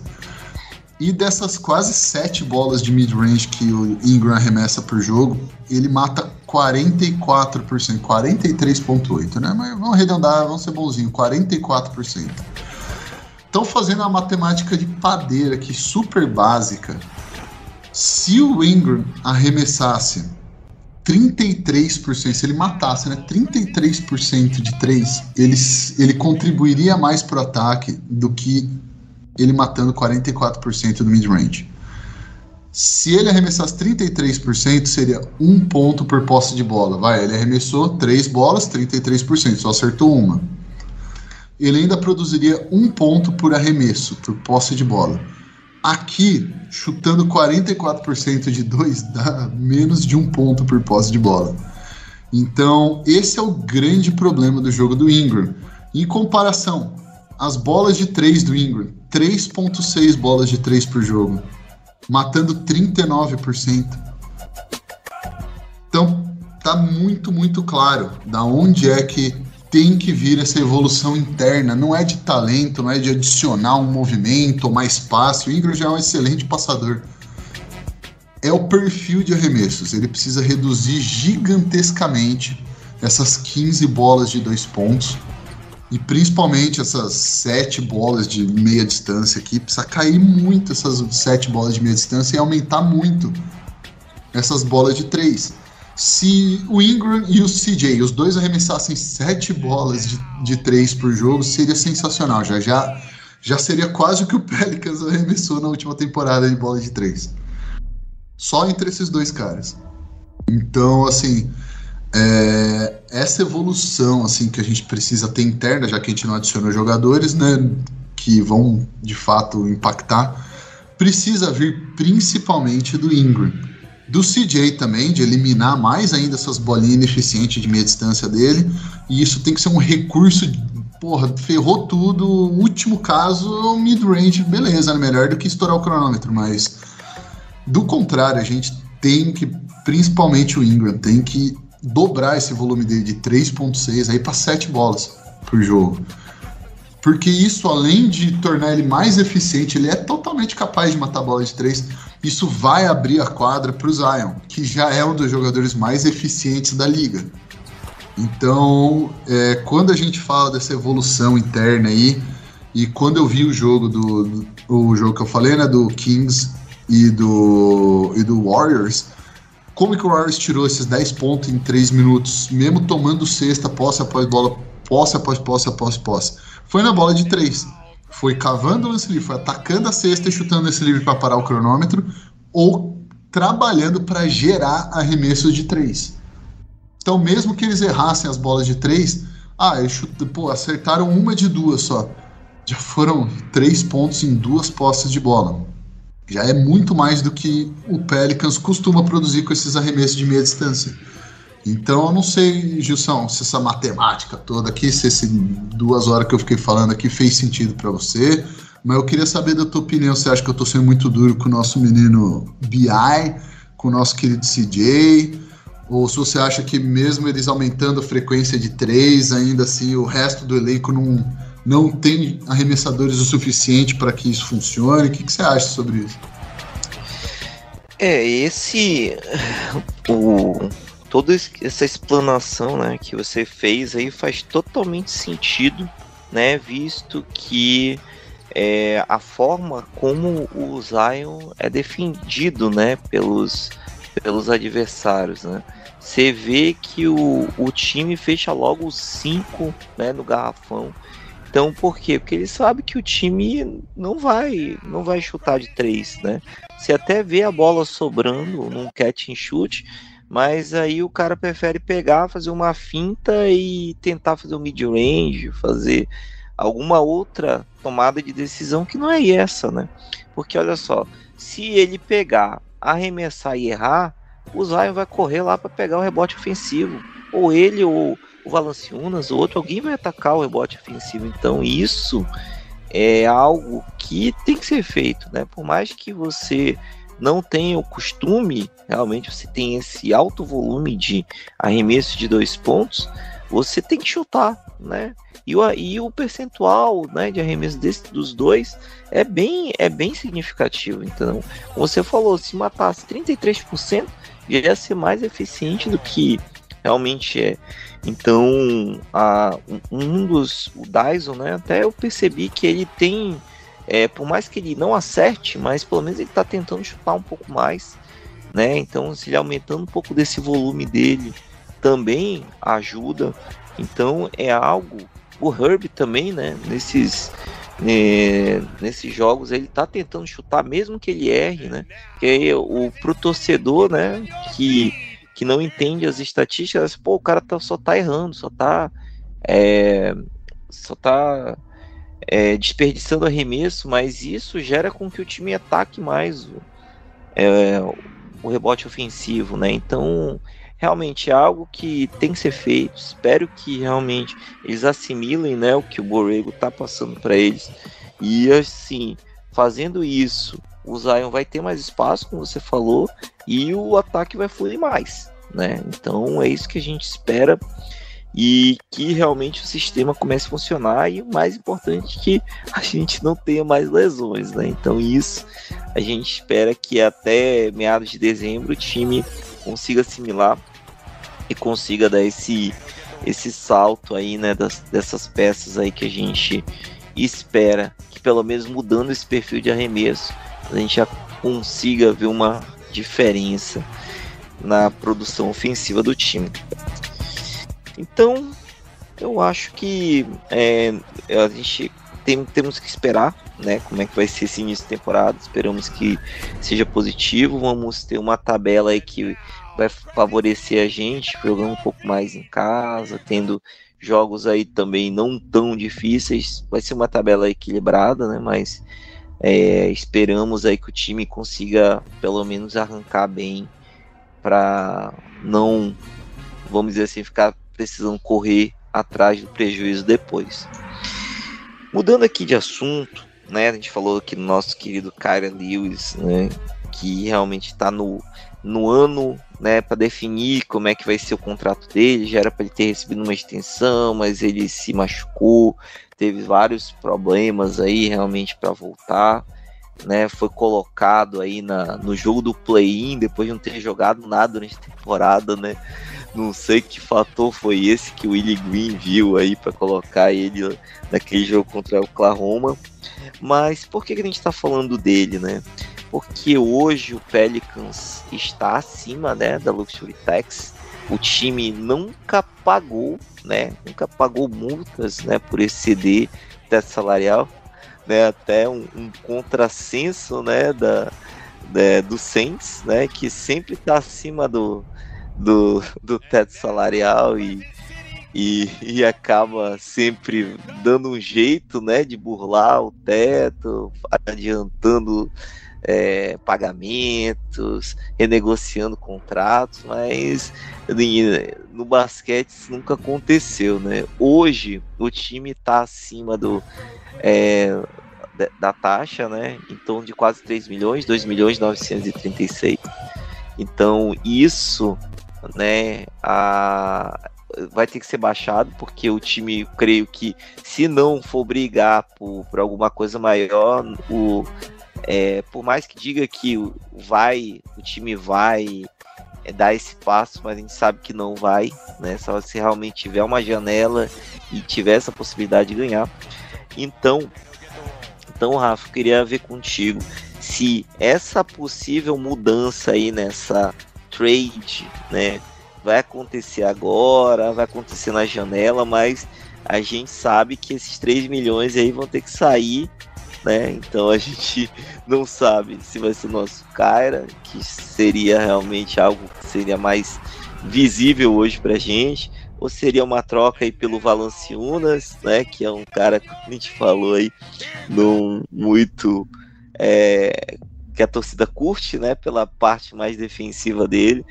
E dessas quase sete bolas de mid range que o Ingram arremessa por jogo, ele mata 44%, 43.8, né? Mas vamos arredondar, vamos ser bonzinho, 44%. Estão fazendo a matemática de padeira aqui super básica. Se o Ingram arremessasse 33%, se ele matasse né, 33% de 3, ele, ele contribuiria mais para o ataque do que ele matando 44% do mid-range. Se ele arremessasse 33%, seria um ponto por posse de bola. Vai, ele arremessou 3 bolas, 33%, só acertou uma. Ele ainda produziria um ponto por arremesso, por posse de bola. Aqui, chutando 44% de dois, dá menos de um ponto por posse de bola. Então, esse é o grande problema do jogo do Ingram. Em comparação, as bolas de 3 do Ingram, 3.6 bolas de 3 por jogo, matando 39%. Então, tá muito, muito claro da onde é que tem que vir essa evolução interna. Não é de talento, não é de adicionar um movimento mais passe. O Ingram já é um excelente passador. É o perfil de arremessos. Ele precisa reduzir gigantescamente essas 15 bolas de dois pontos. E principalmente essas sete bolas de meia distância aqui. Precisa cair muito essas sete bolas de meia distância e aumentar muito essas bolas de três se o Ingram e o CJ, os dois arremessassem sete bolas de, de três por jogo, seria sensacional. Já, já, já seria quase o que o Pelicans arremessou na última temporada de bola de três. Só entre esses dois caras. Então, assim, é, essa evolução assim que a gente precisa ter interna, já que a gente não adicionou jogadores, né, que vão de fato impactar, precisa vir principalmente do Ingram do CJ também, de eliminar mais ainda essas bolinhas ineficientes de meia distância dele. E isso tem que ser um recurso. Porra, ferrou tudo. Último caso, mid-range, beleza, né? melhor do que estourar o cronômetro, mas do contrário, a gente tem que, principalmente o Ingram, tem que dobrar esse volume dele de 3.6 aí para 7 bolas por jogo. Porque isso, além de tornar ele mais eficiente, ele é totalmente capaz de matar bola de 3 isso vai abrir a quadra para o Zion, que já é um dos jogadores mais eficientes da liga. Então, é, quando a gente fala dessa evolução interna aí, e quando eu vi o jogo do, do o jogo que eu falei, né, do Kings e do, e do Warriors, como que o Warriors tirou esses 10 pontos em 3 minutos, mesmo tomando sexta, posse após bola, posse após posse após posse? Foi na bola de três. Foi cavando o lance livre, foi atacando a cesta e chutando lance livre para parar o cronômetro, ou trabalhando para gerar arremessos de três. Então, mesmo que eles errassem as bolas de três, ah, eles chut... Pô, acertaram uma de duas só. Já foram três pontos em duas posses de bola. Já é muito mais do que o Pelicans costuma produzir com esses arremessos de meia distância. Então eu não sei, Gilson, se essa matemática toda aqui, se essas duas horas que eu fiquei falando aqui fez sentido para você, mas eu queria saber da tua opinião. Você acha que eu tô sendo muito duro com o nosso menino BI, com o nosso querido CJ? Ou se você acha que mesmo eles aumentando a frequência de três, ainda assim o resto do elenco não, não tem arremessadores o suficiente para que isso funcione? O que, que você acha sobre isso? É, esse. O, toda essa explanação né, que você fez aí faz totalmente sentido, né? Visto que é, a forma como o Zion é defendido né, pelos, pelos adversários. Né? Você vê que o, o time fecha logo cinco né, no garrafão. Então, por quê? Porque ele sabe que o time não vai não vai chutar de três, né? Você até vê a bola sobrando num catch and shoot, mas aí o cara prefere pegar, fazer uma finta e tentar fazer um mid-range, fazer alguma outra tomada de decisão que não é essa, né? Porque olha só, se ele pegar, arremessar e errar, o Zion vai correr lá para pegar o rebote ofensivo. Ou ele ou o Valanciunas, ou outro, alguém vai atacar o rebote ofensivo. Então isso é algo que tem que ser feito, né? Por mais que você não tem o costume, realmente você tem esse alto volume de arremesso de dois pontos, você tem que chutar, né? E o, e o percentual né, de arremesso desse, dos dois é bem, é bem significativo. Então, como você falou, se matasse 33%, já ia ser mais eficiente do que realmente é. Então, a, um dos, o Dyson, né, até eu percebi que ele tem é, por mais que ele não acerte, mas pelo menos ele está tentando chutar um pouco mais, né? Então, se ele aumentando um pouco desse volume dele, também ajuda. Então, é algo. O Herb também, né? Nesses, é, nesses jogos ele tá tentando chutar, mesmo que ele erre, né? Que o pro torcedor, né? Que, que não entende as estatísticas, pô, o cara tá, só tá errando, só tá. É, só tá é, desperdiçando arremesso, mas isso gera com que o time ataque mais o, é, o rebote ofensivo, né? Então, realmente é algo que tem que ser feito. Espero que realmente eles assimilem, né, o que o Borrego tá passando para eles. E assim, fazendo isso, o Zion vai ter mais espaço, como você falou, e o ataque vai fluir mais, né? Então, é isso que a gente espera e que realmente o sistema comece a funcionar e o mais importante que a gente não tenha mais lesões, né? Então isso a gente espera que até meados de dezembro o time consiga assimilar e consiga dar esse esse salto aí, né, das, dessas peças aí que a gente espera que pelo menos mudando esse perfil de arremesso a gente já consiga ver uma diferença na produção ofensiva do time. Então, eu acho que é, a gente tem, temos que esperar, né? Como é que vai ser esse início de temporada. Esperamos que seja positivo. Vamos ter uma tabela aí que vai favorecer a gente, jogando um pouco mais em casa, tendo jogos aí também não tão difíceis. Vai ser uma tabela equilibrada, né? Mas é, esperamos aí que o time consiga pelo menos arrancar bem para não, vamos dizer assim, ficar precisam correr atrás do prejuízo depois. Mudando aqui de assunto, né? A gente falou aqui nosso querido Kyra Lewis, né? Que realmente está no, no ano, né? Para definir como é que vai ser o contrato dele. Já era para ele ter recebido uma extensão, mas ele se machucou, teve vários problemas aí realmente para voltar. Né, foi colocado aí na, no jogo do play-in depois de não ter jogado nada durante a temporada, né? Não sei que fator foi esse que o Willie Green viu aí para colocar ele naquele jogo contra o Oklahoma. Mas por que, que a gente está falando dele, né? Porque hoje o Pelicans está acima né, da Luxury Tax. O time nunca pagou, né? Nunca pagou multas né, por esse CD teto salarial, né? Até um, um contrassenso, né? Da, da, do Saints, né? Que sempre está acima do, do, do teto salarial e, e, e, acaba sempre dando um jeito, né? De burlar o teto, adiantando é, pagamentos, renegociando contratos, mas no basquete isso nunca aconteceu, né? Hoje o time está acima do é, da taxa, né? Em torno de quase 3 milhões, 2 milhões 936. Então isso, né? A, vai ter que ser baixado, porque o time, creio que, se não for brigar por, por alguma coisa maior, o, é, por mais que diga que vai, o time vai é, dar esse passo, mas a gente sabe que não vai, né? Só se realmente tiver uma janela e tiver essa possibilidade de ganhar. Então, então, Rafa, queria ver contigo se essa possível mudança aí nessa trade, né, vai acontecer agora, vai acontecer na janela, mas a gente sabe que esses 3 milhões aí vão ter que sair né? Então a <laughs> gente não sabe se vai ser o nosso Kyra, que seria realmente algo que seria mais visível hoje pra gente, ou seria uma troca aí pelo Valanciunas, né? Que é um cara que a gente falou aí, não muito é, que a torcida curte, né? Pela parte mais defensiva dele.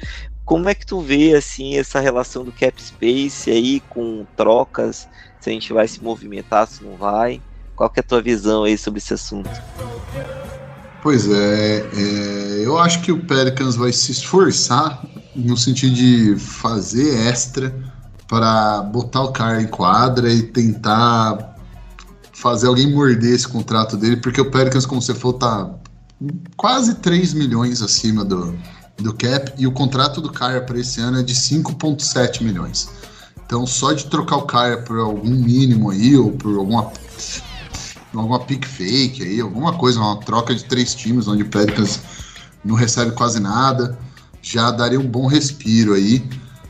Como é que tu vê assim essa relação do cap space aí com trocas? Se a gente vai se movimentar, se não vai? Qual que é a tua visão aí sobre esse assunto? Pois é, é, eu acho que o Pelicans vai se esforçar no sentido de fazer extra para botar o cara em quadra e tentar fazer alguém morder esse contrato dele, porque o Pelicans, como você falou, tá quase 3 milhões acima do, do cap e o contrato do cara para esse ano é de 5,7 milhões. Então, só de trocar o cara por algum mínimo aí, ou por alguma alguma pick fake aí, alguma coisa, uma troca de três times onde o Pelicans não recebe quase nada, já daria um bom respiro aí.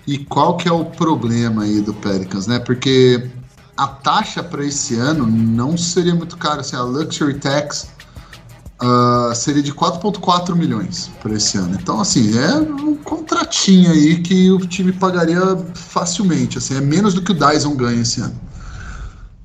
E qual que é o problema aí do Pelicans, né? Porque a taxa para esse ano não seria muito cara, assim, a luxury tax uh, seria de 4,4 milhões para esse ano. Então, assim, é um contratinho aí que o time pagaria facilmente, assim, é menos do que o Dyson ganha esse ano.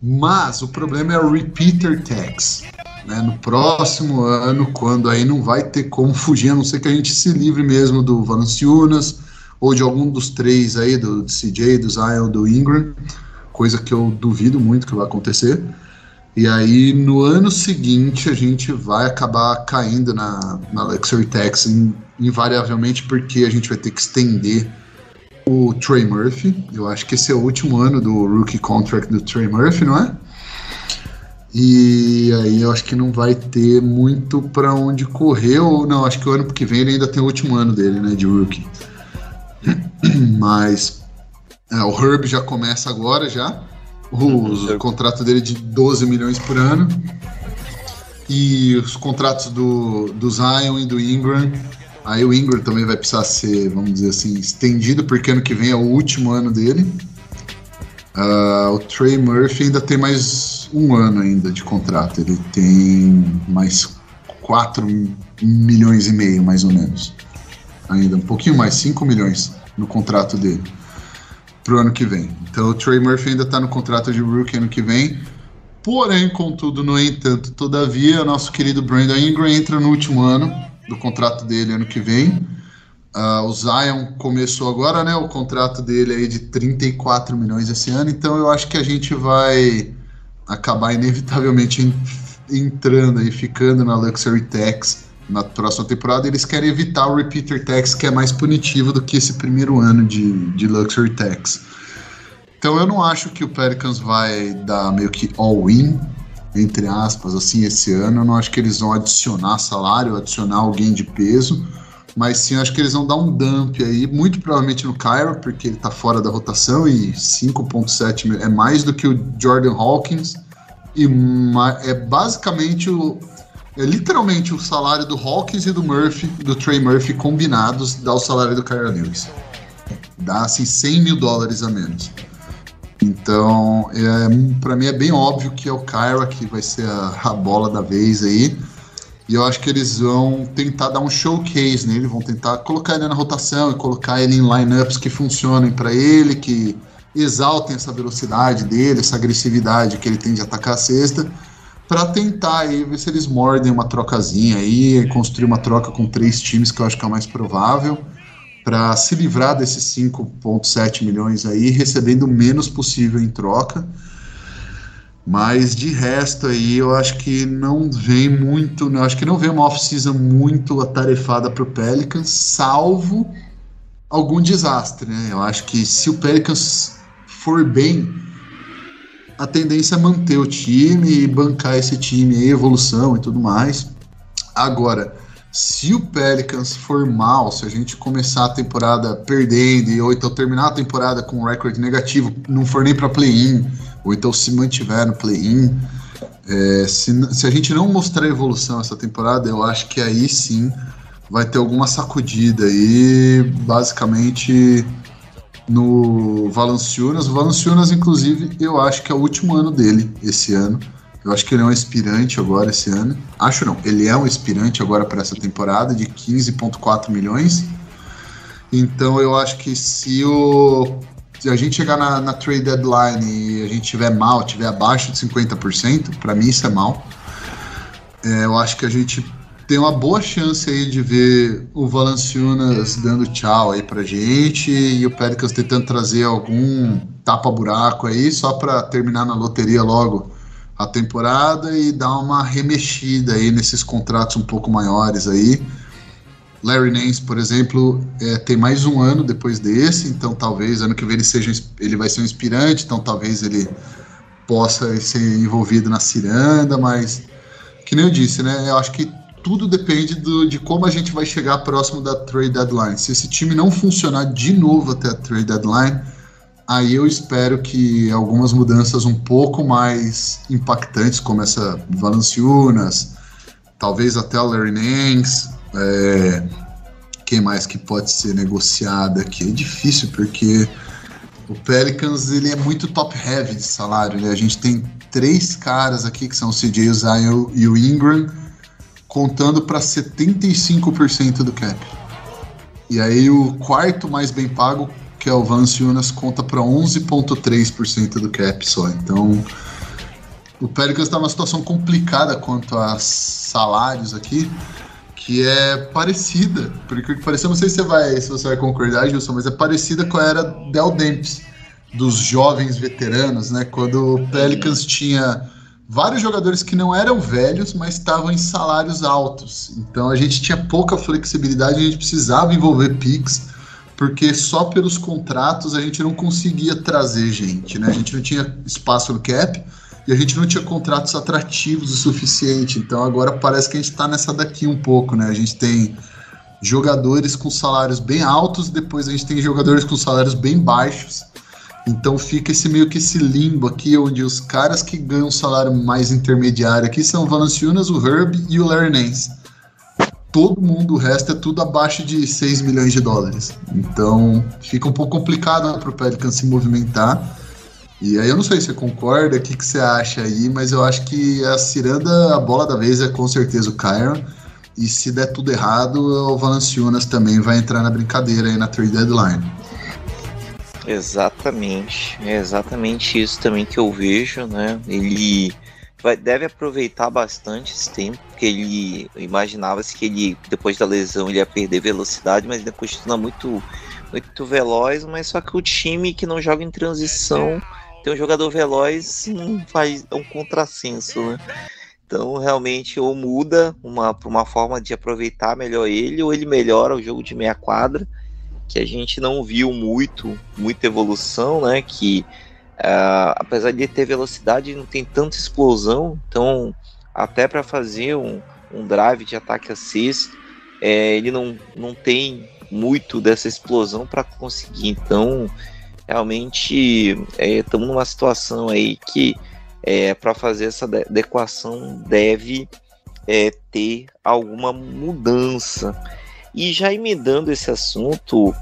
Mas o problema é o repeater tax. Né? No próximo ano, quando aí não vai ter como fugir, a não ser que a gente se livre mesmo do Valanciunas ou de algum dos três aí, do, CJ, do Zion, do Ingram, coisa que eu duvido muito que vai acontecer. E aí, no ano seguinte, a gente vai acabar caindo na, na Luxury Tax invariavelmente, porque a gente vai ter que estender o Trey Murphy. Eu acho que esse é o último ano do rookie contract do Trey Murphy, não é? E aí eu acho que não vai ter muito para onde correr, ou não, acho que o ano que vem ele ainda tem o último ano dele, né, de rookie. <clears throat> Mas é, o Herb já começa agora já. O, o uhum. contrato dele é de 12 milhões por ano. E os contratos do, do Zion e do Ingram Aí o Ingram também vai precisar ser, vamos dizer assim, estendido, porque ano que vem é o último ano dele. Uh, o Trey Murphy ainda tem mais um ano ainda de contrato. Ele tem mais 4 milhões e meio, mais ou menos. Ainda, um pouquinho mais, 5 milhões no contrato dele pro ano que vem. Então o Trey Murphy ainda está no contrato de rookie ano que vem. Porém, contudo, no entanto, todavia, nosso querido Brandon Ingram entra no último ano do contrato dele ano que vem. Uh, o Zion começou agora, né? O contrato dele aí de 34 milhões esse ano, então eu acho que a gente vai acabar inevitavelmente entrando e ficando na Luxury Tax na próxima temporada. Eles querem evitar o Repeater Tax, que é mais punitivo do que esse primeiro ano de, de Luxury Tax. Então eu não acho que o Pelicans vai dar meio que all-in entre aspas, assim, esse ano. Eu não acho que eles vão adicionar salário, adicionar alguém de peso, mas sim acho que eles vão dar um dump aí, muito provavelmente no Cairo, porque ele tá fora da rotação e 5,7 é mais do que o Jordan Hawkins e é basicamente o. É literalmente o salário do Hawkins e do Murphy, do Trey Murphy combinados, dá o salário do Kyra Lewis. Dá assim 100 mil dólares a menos. Então, é, para mim é bem óbvio que é o Kyra que vai ser a, a, bola da vez aí. E eu acho que eles vão tentar dar um showcase nele, vão tentar colocar ele na rotação e colocar ele em lineups que funcionem para ele, que exaltem essa velocidade dele, essa agressividade que ele tem de atacar a cesta, para tentar aí ver se eles mordem uma trocazinha aí, construir uma troca com três times que eu acho que é o mais provável para se livrar desses 5,7 milhões aí, recebendo o menos possível em troca. Mas de resto aí, eu acho que não vem muito, eu acho que não vem uma off-season muito atarefada para o Pelicans, salvo algum desastre, né? Eu acho que se o Pelicans for bem, a tendência é manter o time e bancar esse time aí, evolução e tudo mais. Agora, se o Pelicans for mal, se a gente começar a temporada perdendo, ou então terminar a temporada com um recorde negativo, não for nem para play-in, ou então se mantiver no play-in, é, se, se a gente não mostrar evolução essa temporada, eu acho que aí sim vai ter alguma sacudida aí, basicamente no Valanciunas. O Valanciunas, inclusive, eu acho que é o último ano dele esse ano. Eu acho que ele é um aspirante agora esse ano. Acho não, ele é um aspirante agora para essa temporada de 15,4 milhões. Então eu acho que se o se a gente chegar na, na, trade deadline e a gente tiver mal, tiver abaixo de 50%, para mim isso é mal. É, eu acho que a gente tem uma boa chance aí de ver o Valanciunas dando tchau aí pra gente e o Pelicans tentando trazer algum tapa-buraco aí só para terminar na loteria logo a temporada e dar uma remexida aí nesses contratos um pouco maiores aí. Larry Nance, por exemplo, é, tem mais um ano depois desse, então talvez ano que vem ele seja ele vai ser um inspirante, então talvez ele possa ser envolvido na ciranda, mas que nem eu disse, né? Eu acho que tudo depende do, de como a gente vai chegar próximo da trade deadline. Se esse time não funcionar de novo até a trade deadline, Aí eu espero que algumas mudanças um pouco mais impactantes, como essa Valanciunas, talvez até o Larry Nance, é, quem mais que pode ser negociada aqui? É difícil, porque o Pelicans ele é muito top-heavy de salário. Né? A gente tem três caras aqui, que são o CJ, Zion e o Ingram, contando para 75% do cap. E aí o quarto mais bem pago que é o Valanciunas conta para 11,3% do cap só. Então, o Pelicans está numa situação complicada quanto a salários aqui, que é parecida, porque pareceu, não sei se você vai, se você vai concordar, Gilson, mas é parecida com a era Del Dempes, dos jovens veteranos, né? Quando o Pelicans tinha vários jogadores que não eram velhos, mas estavam em salários altos. Então a gente tinha pouca flexibilidade, a gente precisava envolver picks porque só pelos contratos a gente não conseguia trazer gente, né? A gente não tinha espaço no cap e a gente não tinha contratos atrativos o suficiente. Então agora parece que a gente está nessa daqui um pouco, né? A gente tem jogadores com salários bem altos, depois a gente tem jogadores com salários bem baixos. Então fica esse meio que esse limbo aqui, onde os caras que ganham um salário mais intermediário aqui são o Valanciunas, o Herb e o Larry Nance todo mundo, o resto é tudo abaixo de 6 milhões de dólares. Então fica um pouco complicado para o Pelican se movimentar. E aí eu não sei se você concorda, o que, que você acha aí, mas eu acho que a ciranda, a bola da vez é com certeza o Kyron. E se der tudo errado, o Valanciunas também vai entrar na brincadeira aí na trade deadline. Exatamente, é exatamente isso também que eu vejo, né? Ele vai, deve aproveitar bastante esse tempo, porque ele imaginava-se que ele, depois da lesão, ele ia perder velocidade, mas ele continua muito, muito veloz, mas só que o time que não joga em transição tem um jogador veloz não faz é um contrassenso, né? Então realmente ou muda uma uma forma de aproveitar melhor ele, ou ele melhora o jogo de meia quadra, que a gente não viu muito, muita evolução, né? Que Uh, apesar de ter velocidade, não tem tanta explosão, então até para fazer um, um, drive de ataque assist, é, ele não, não tem muito dessa explosão para conseguir. Então, realmente, estamos é, numa situação aí que é, para fazer essa adequação deve é, ter alguma mudança. E já emendando esse assunto,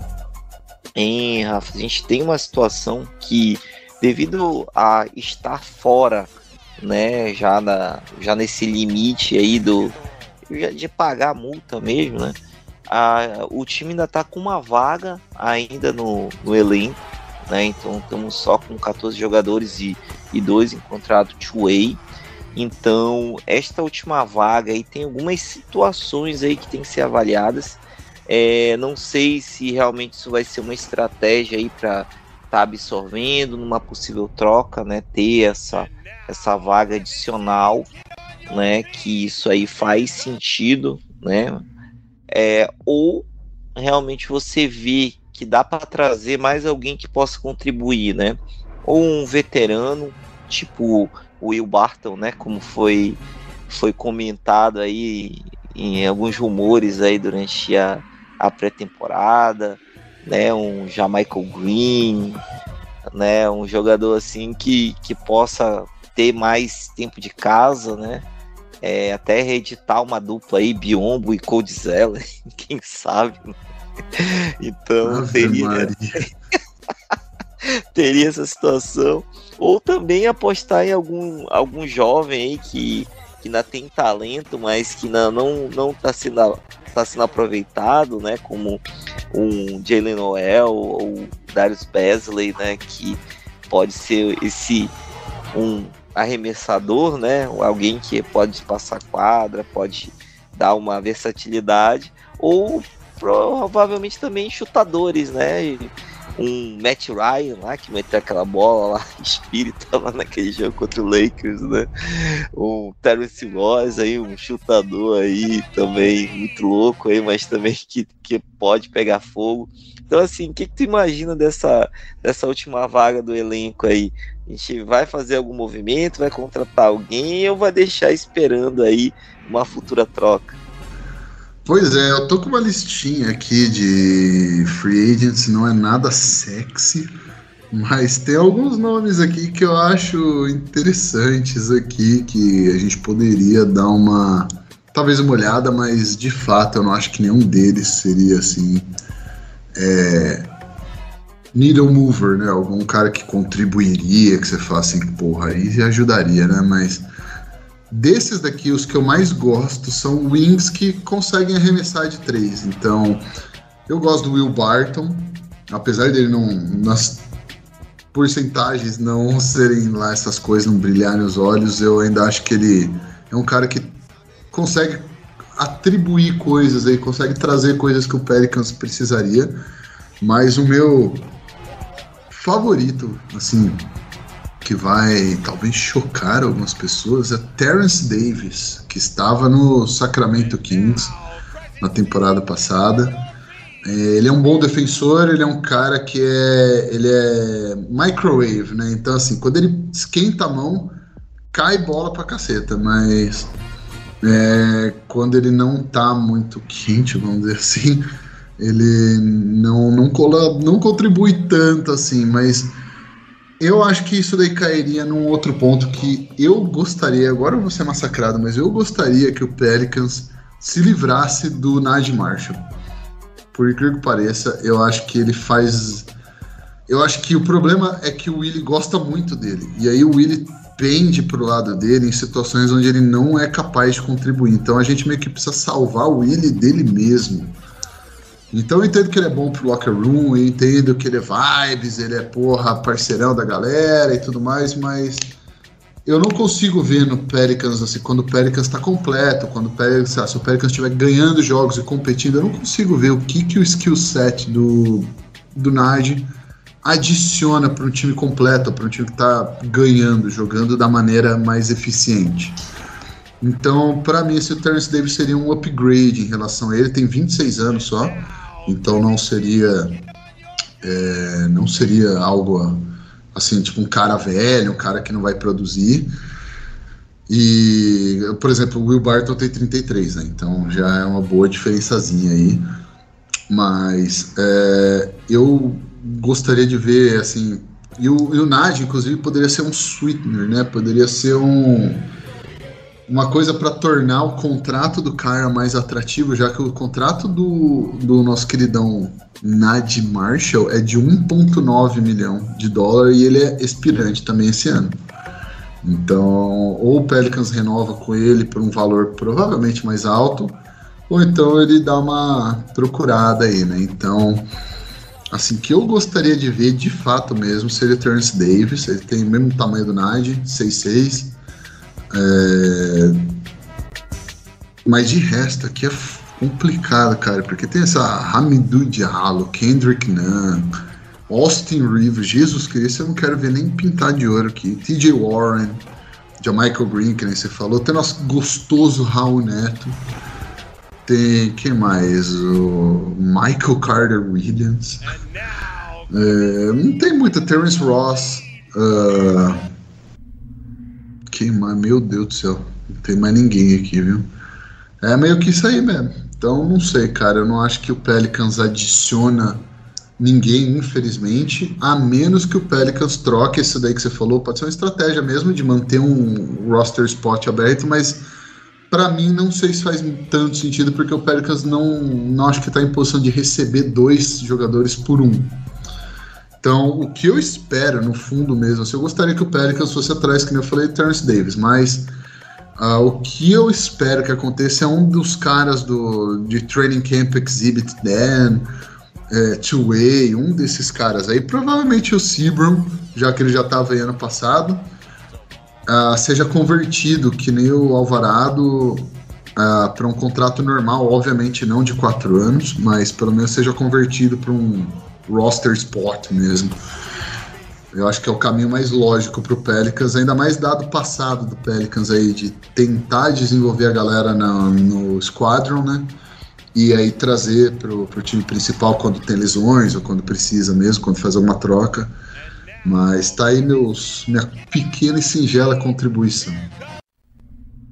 em Rafa, a gente tem uma situação que devido a estar fora, né, já, na, já nesse limite aí do de pagar a multa mesmo, né? A, o time ainda está com uma vaga ainda no, no elenco, né? Então estamos só com 14 jogadores e, e dois encontrados two-way. Então, esta última vaga aí tem algumas situações aí que tem que ser avaliadas. É, não sei se realmente isso vai ser uma estratégia aí para estar tá absorvendo numa possível troca, né? Ter essa, essa vaga adicional, né? Que isso aí faz sentido, né? É, ou realmente você vê que dá para trazer mais alguém que possa contribuir, né? Ou um veterano, tipo o Will Barton, né? Como foi foi comentado aí em alguns rumores aí durante a, a pré-temporada, né? Um Jamaica Green, né? Um jogador assim que, que possa ter mais tempo de casa, né? É, até reeditar uma dupla aí, Biombo e Coldzella, <laughs> quem sabe. Né? Então Ave teria, <laughs> teria essa situação. Ou também apostar em algum, algum jovem aí que, que ainda tem talento, mas que não não não está sendo tá sendo aproveitado, né? Como um Jalen Noel ou Darius Besley, né? Que pode ser esse um arremessador, né? Alguém que pode passar quadra, pode dar uma versatilidade, ou provavelmente também chutadores, né? Um Matt Ryan lá, que meteu aquela bola lá, <laughs> espírita lá naquele jogo contra o Lakers, né? Um Terence Ross aí, um chutador aí também muito louco aí, mas também que, que pode pegar fogo. Então, assim, o que, que tu imagina dessa, dessa última vaga do elenco aí? A gente vai fazer algum movimento, vai contratar alguém ou vai deixar esperando aí uma futura troca? Pois é, eu tô com uma listinha aqui de free agents, não é nada sexy, mas tem alguns nomes aqui que eu acho interessantes aqui, que a gente poderia dar uma, talvez uma olhada, mas de fato eu não acho que nenhum deles seria assim, é, needle mover, né? Algum cara que contribuiria, que você fala assim, porra, aí ajudaria, né? Mas Desses daqui, os que eu mais gosto são wings que conseguem arremessar de três. Então, eu gosto do Will Barton, apesar dele não nas porcentagens não <laughs> serem lá essas coisas, não brilharem os olhos, eu ainda acho que ele é um cara que consegue atribuir coisas aí, consegue trazer coisas que o Pelicans precisaria. Mas o meu favorito, assim, que vai talvez chocar algumas pessoas é Terence Davis, que estava no Sacramento Kings na temporada passada. É, ele é um bom defensor, ele é um cara que é, ele é microwave, né? Então assim, quando ele esquenta a mão, cai bola pra caceta, mas é, quando ele não tá muito quente, vamos dizer assim, ele não, não, cola, não contribui tanto assim, mas eu acho que isso daí cairia num outro ponto que eu gostaria, agora eu vou ser massacrado, mas eu gostaria que o Pelicans se livrasse do Nad Marshall. Por incrível que pareça, eu acho que ele faz. Eu acho que o problema é que o Willie gosta muito dele. E aí o Willie pende pro lado dele em situações onde ele não é capaz de contribuir. Então a gente meio que precisa salvar o Willie dele mesmo. Então eu entendo que ele é bom pro locker room, eu entendo que ele é vibes, ele é porra, parceirão da galera e tudo mais, mas eu não consigo ver no Pelicans, assim, quando o Pelicans está completo, quando o Pelicans, se o Pelicans estiver ganhando jogos e competindo, eu não consigo ver o que, que o skill set do, do Nard adiciona para um time completo, para um time que está ganhando, jogando da maneira mais eficiente. Então, para mim, esse Terence Davis seria um upgrade em relação a ele. Tem 26 anos só, então não seria é, não seria algo assim, tipo um cara velho, um cara que não vai produzir. E, por exemplo, o Will Barton tem 33, né? Então já é uma boa diferençazinha aí. Mas é, eu gostaria de ver, assim. E o, e o inclusive, poderia ser um sweetener, né? Poderia ser um uma coisa para tornar o contrato do cara mais atrativo, já que o contrato do, do nosso queridão Nad Marshall é de 1,9 milhão de dólar e ele é expirante também esse ano. Então, ou o Pelicans renova com ele por um valor provavelmente mais alto, ou então ele dá uma procurada aí, né? Então, assim, que eu gostaria de ver de fato mesmo seria Terence Davis, ele tem o mesmo tamanho do Nad, 6'6", é... Mas de resto aqui é complicado, cara, porque tem essa Hamidou Diallo, Kendrick Nunn, Austin Rivers, Jesus Cristo, eu não quero ver nem pintar de ouro aqui. TJ Warren, Michael Green, que nem você falou. Tem nosso gostoso Raul Neto. Tem, quem mais? O Michael Carter Williams. É, não tem muita. Terence Ross. Uh, quem mais? Meu Deus do céu. Não tem mais ninguém aqui, viu? É meio que isso aí mesmo. Então, não sei, cara. Eu não acho que o Pelicans adiciona ninguém, infelizmente, a menos que o Pelicans troque isso daí que você falou. Pode ser uma estratégia mesmo de manter um roster spot aberto, mas para mim não sei se faz tanto sentido, porque o Pelicans não, não acho que está em posição de receber dois jogadores por um. Então, o que eu espero, no fundo mesmo, assim, eu gostaria que o Pelicans fosse atrás, que eu falei, Terence Davis, mas uh, o que eu espero que aconteça é um dos caras do, de Training Camp Exhibit Dan, é, Two-Way, um desses caras aí, provavelmente o Seabron, já que ele já estava aí ano passado, uh, seja convertido, que nem o Alvarado, uh, para um contrato normal, obviamente não de quatro anos, mas pelo menos seja convertido para um roster spot mesmo. Eu acho que é o caminho mais lógico para o Pelicans, ainda mais dado o passado do Pelicans aí, de tentar desenvolver a galera na, no Squadron, né? E aí trazer para o time principal quando tem lesões ou quando precisa mesmo, quando faz alguma troca. Mas tá aí meus, minha pequena e singela contribuição.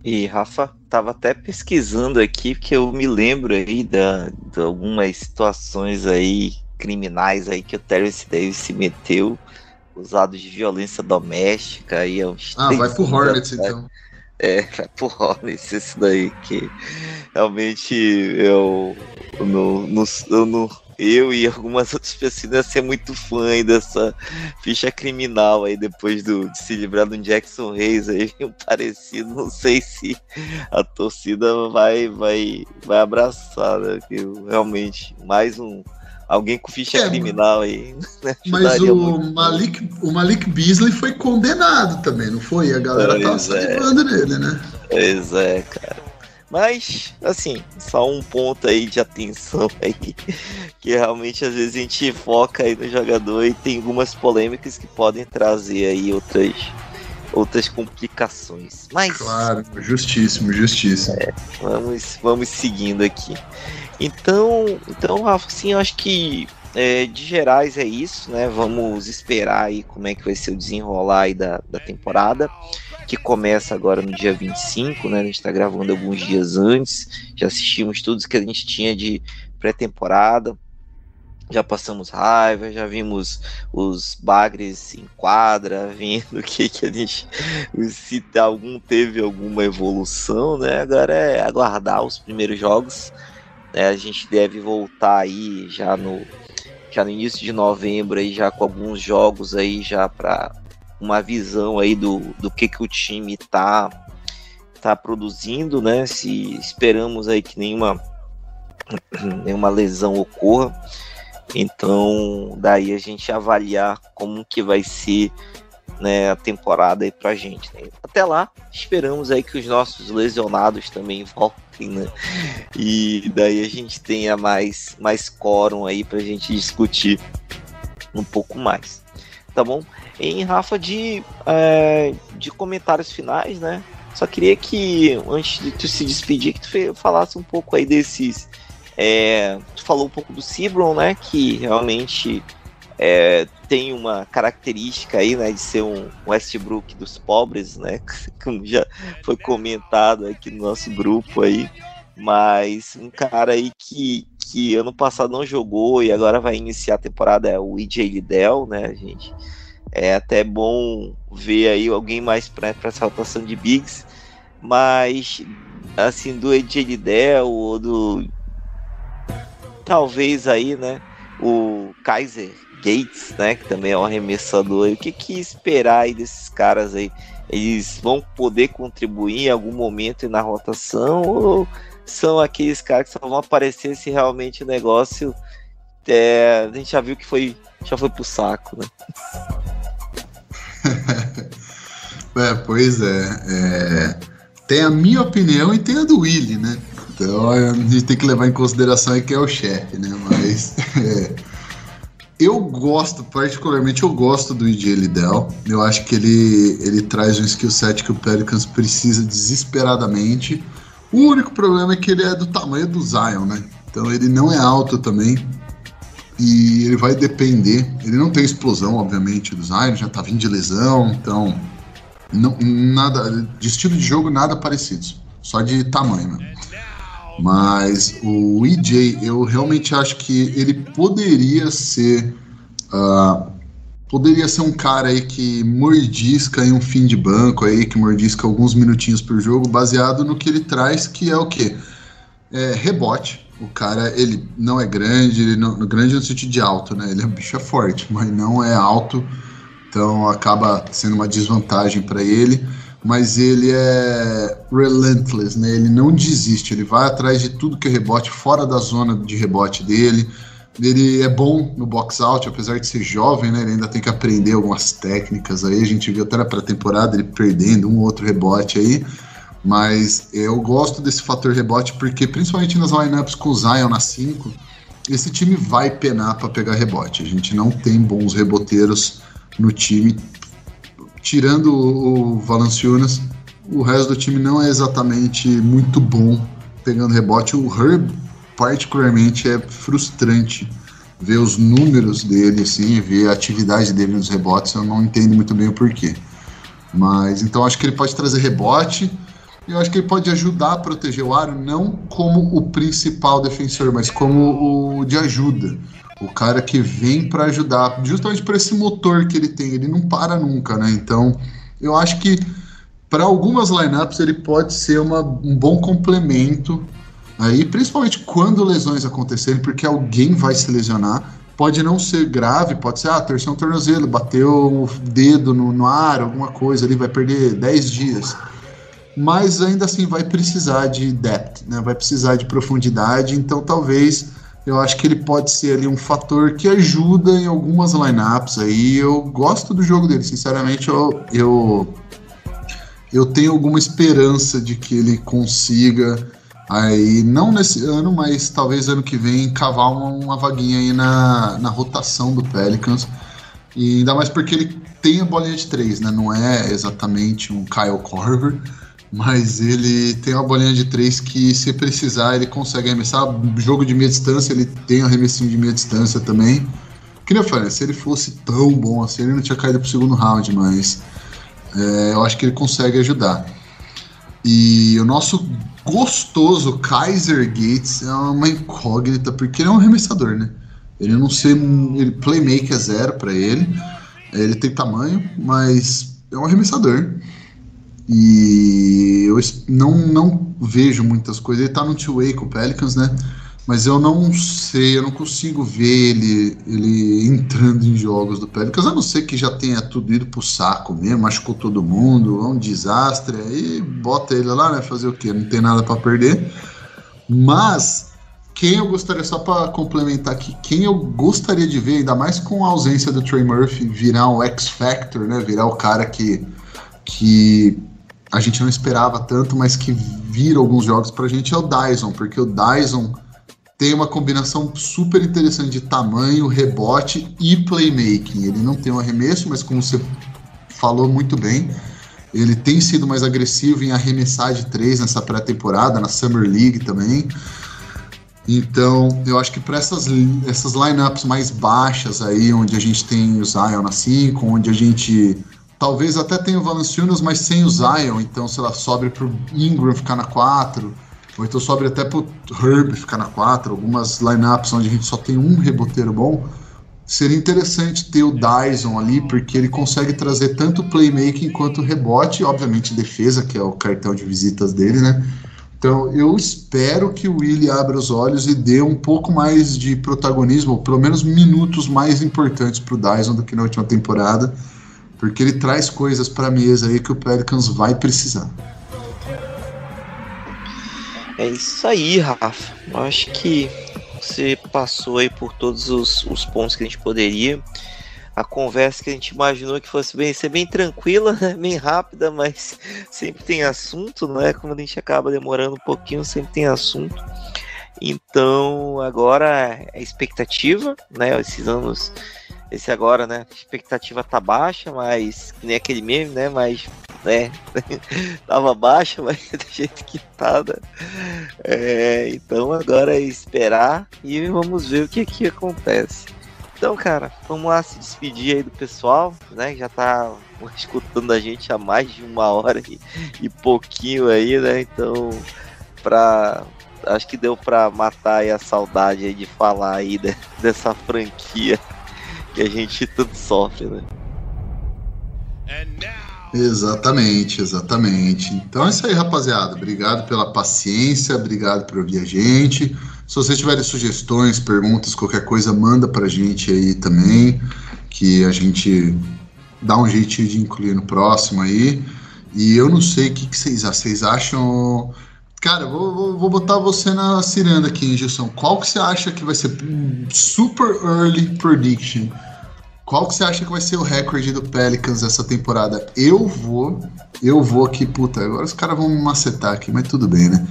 E Rafa, tava até pesquisando aqui, porque eu me lembro aí da, de algumas situações aí criminais aí que o Terence Davis se meteu, usados de violência doméstica aí é uns Ah, vai pro Hornets então. É, vai pro Hornets isso daí que realmente eu, eu não, não, eu não eu e algumas outras pessoas ia ser muito fã aí dessa ficha criminal aí depois do, de se livrar do Jackson Reis aí <laughs> um parecido não sei se a torcida vai vai vai abraçar né? que realmente mais um alguém com ficha é, criminal aí. Né? <laughs> Mas o Malik, o Malik Beasley foi condenado também, não foi? A galera pois tava é. nele, né? Pois é, cara. Mas, assim, só um ponto aí de atenção <laughs> aí, que realmente às vezes a gente foca aí no jogador e tem algumas polêmicas que podem trazer aí outras, outras complicações. Mas, claro, justíssimo, justíssimo. É, vamos, vamos seguindo aqui. Então, então, Rafa, sim, eu acho que é, de gerais é isso, né? Vamos esperar aí como é que vai ser o desenrolar aí da, da temporada, que começa agora no dia 25, né? A gente está gravando alguns dias antes, já assistimos tudo que a gente tinha de pré-temporada, já passamos raiva, já vimos os bagres em quadra, <laughs> vendo que, que a gente se algum teve alguma evolução, né? Agora é aguardar os primeiros jogos né, a gente deve voltar aí já no, já no início de novembro aí já com alguns jogos aí já para uma visão aí do, do que, que o time tá tá produzindo, né? Se esperamos aí que nenhuma <clears throat> nenhuma lesão ocorra. Então, daí a gente avaliar como que vai ser né, a temporada aí pra gente. Né? Até lá, esperamos aí que os nossos lesionados também voltem, né? E daí a gente tenha mais, mais quórum aí pra gente discutir um pouco mais. Tá bom? Em Rafa, de, é, de comentários finais, né? Só queria que, antes de tu se despedir, que tu falasse um pouco aí desses. É, tu falou um pouco do Cibron, né? Que realmente é, tem uma característica aí, né, de ser um Westbrook dos pobres, né, <laughs> como já foi comentado aqui no nosso grupo aí, mas um cara aí que, que ano passado não jogou e agora vai iniciar a temporada é o EJ Liddell, né, gente, é até bom ver aí alguém mais para essa rotação de bigs, mas assim, do AJ Liddell ou do talvez aí, né, o Kaiser Gates, né, que também é um arremessador. O que que esperar aí desses caras aí? Eles vão poder contribuir em algum momento na rotação ou são aqueles caras que só vão aparecer se realmente o negócio é, a gente já viu que foi já foi pro saco, né? <laughs> é, pois é, é, Tem a minha opinião e tem a do Willy, né? Então a gente tem que levar em consideração aí que é o chefe, né? Mas <laughs> é, eu gosto, particularmente eu gosto do EJ Liddell. Eu acho que ele, ele traz um skill set que o Pelicans precisa desesperadamente. O único problema é que ele é do tamanho do Zion, né? Então ele não é alto também. E ele vai depender. Ele não tem explosão, obviamente, do Zion, já tá vindo de lesão, então. Não, nada. De estilo de jogo, nada parecido. Só de tamanho, né? Mas o EJ, eu realmente acho que ele poderia ser. Uh, poderia ser um cara aí que mordisca em um fim de banco aí, que mordisca alguns minutinhos por jogo, baseado no que ele traz, que é o quê? É, rebote. O cara, ele não é grande, ele não, grande no sentido de alto, né? Ele é um bicho é forte, mas não é alto, então acaba sendo uma desvantagem para ele mas ele é relentless, né? Ele não desiste, ele vai atrás de tudo que é rebote, fora da zona de rebote dele. Ele é bom no box out, apesar de ser jovem, né? Ele ainda tem que aprender algumas técnicas aí. A gente viu até na pré-temporada ele perdendo um outro rebote aí. Mas eu gosto desse fator rebote porque, principalmente nas lineups com o Zion na 5, esse time vai penar para pegar rebote. A gente não tem bons reboteiros no time tirando o Valanciunas, o resto do time não é exatamente muito bom pegando rebote. O Herb, particularmente, é frustrante ver os números dele, assim, ver a atividade dele nos rebotes. Eu não entendo muito bem o porquê. Mas então acho que ele pode trazer rebote. Eu acho que ele pode ajudar a proteger o aro, não como o principal defensor, mas como o de ajuda o cara que vem para ajudar, justamente por esse motor que ele tem, ele não para nunca, né? Então, eu acho que para algumas lineups ele pode ser uma, um bom complemento aí, principalmente quando lesões acontecerem, porque alguém vai se lesionar. Pode não ser grave, pode ser, ah, torceu um tornozelo, bateu o dedo no, no ar, alguma coisa ali, vai perder 10 dias. Mas ainda assim vai precisar de depth, né? Vai precisar de profundidade, então talvez eu acho que ele pode ser ali um fator que ajuda em algumas lineups aí. Eu gosto do jogo dele, sinceramente, eu, eu, eu tenho alguma esperança de que ele consiga aí, não nesse ano, mas talvez ano que vem, cavar uma, uma vaguinha aí na, na rotação do Pelicans. E ainda mais porque ele tem a bolinha de três, né? Não é exatamente um Kyle Korver mas ele tem uma bolinha de três que, se precisar, ele consegue arremessar. Jogo de meia distância, ele tem arremessinho de meia distância também. Que nem eu falei, se ele fosse tão bom assim, ele não tinha caído pro segundo round, mas é, eu acho que ele consegue ajudar. E o nosso gostoso Kaiser Gates é uma incógnita, porque ele é um arremessador, né? Ele não sei, ele playmaker é zero para ele. Ele tem tamanho, mas é um arremessador. E eu não, não vejo muitas coisas. Ele tá no two-way com o Pelicans, né? Mas eu não sei, eu não consigo ver ele, ele entrando em jogos do Pelicans, a não ser que já tenha tudo ido pro saco mesmo, machucou todo mundo, é um desastre, aí bota ele lá, né? Fazer o quê? Não tem nada para perder. Mas quem eu gostaria, só para complementar aqui, quem eu gostaria de ver, ainda mais com a ausência do Trey Murphy, virar um X-Factor, né? Virar o cara que, que a gente não esperava tanto, mas que vira alguns jogos pra gente é o Dyson, porque o Dyson tem uma combinação super interessante de tamanho, rebote e playmaking. Ele não tem um arremesso, mas como você falou muito bem, ele tem sido mais agressivo em arremessar de três nessa pré-temporada, na Summer League também. Então, eu acho que para essas, essas lineups mais baixas aí, onde a gente tem o Zion na 5, onde a gente Talvez até tenha o Valanciunas, mas sem o Zion, então, sei lá, sobe pro Ingram ficar na 4, ou então sobe até pro Herb ficar na 4, algumas lineups onde a gente só tem um reboteiro bom, seria interessante ter o Dyson ali, porque ele consegue trazer tanto playmaking quanto rebote, obviamente defesa, que é o cartão de visitas dele, né? Então eu espero que o Willie abra os olhos e dê um pouco mais de protagonismo, ou pelo menos minutos mais importantes para o Dyson do que na última temporada, porque ele traz coisas para a mesa aí que o Pelicans vai precisar. É isso aí, Rafa. Eu acho que você passou aí por todos os, os pontos que a gente poderia. A conversa que a gente imaginou que fosse bem, ser bem tranquila, né? bem rápida, mas sempre tem assunto, não é? Como a gente acaba demorando um pouquinho, sempre tem assunto. Então, agora é expectativa, né? Esses anos, esse agora, né? A expectativa tá baixa, mas nem aquele meme, né? Mas né? <laughs> Tava baixa, mas <laughs> do jeito que tá, né? É, então agora é esperar e vamos ver o que que acontece. Então, cara, vamos lá se despedir aí do pessoal, né? Já tá escutando a gente há mais de uma hora e, e pouquinho aí, né? Então, pra. Acho que deu pra matar a saudade de falar aí de, dessa franquia que a gente tanto sofre, né? Exatamente, exatamente. Então é isso aí, rapaziada. Obrigado pela paciência, obrigado por ouvir a gente. Se vocês tiverem sugestões, perguntas, qualquer coisa, manda pra gente aí também, que a gente dá um jeitinho de incluir no próximo aí. E eu não sei o que, que vocês acham. Vocês acham. Cara, vou, vou, vou, botar você na ciranda aqui, Gilson. Qual que você acha que vai ser super early prediction? Qual que você acha que vai ser o recorde do Pelicans essa temporada? Eu vou, eu vou aqui, puta, agora os caras vão me macetar aqui, mas tudo bem, né?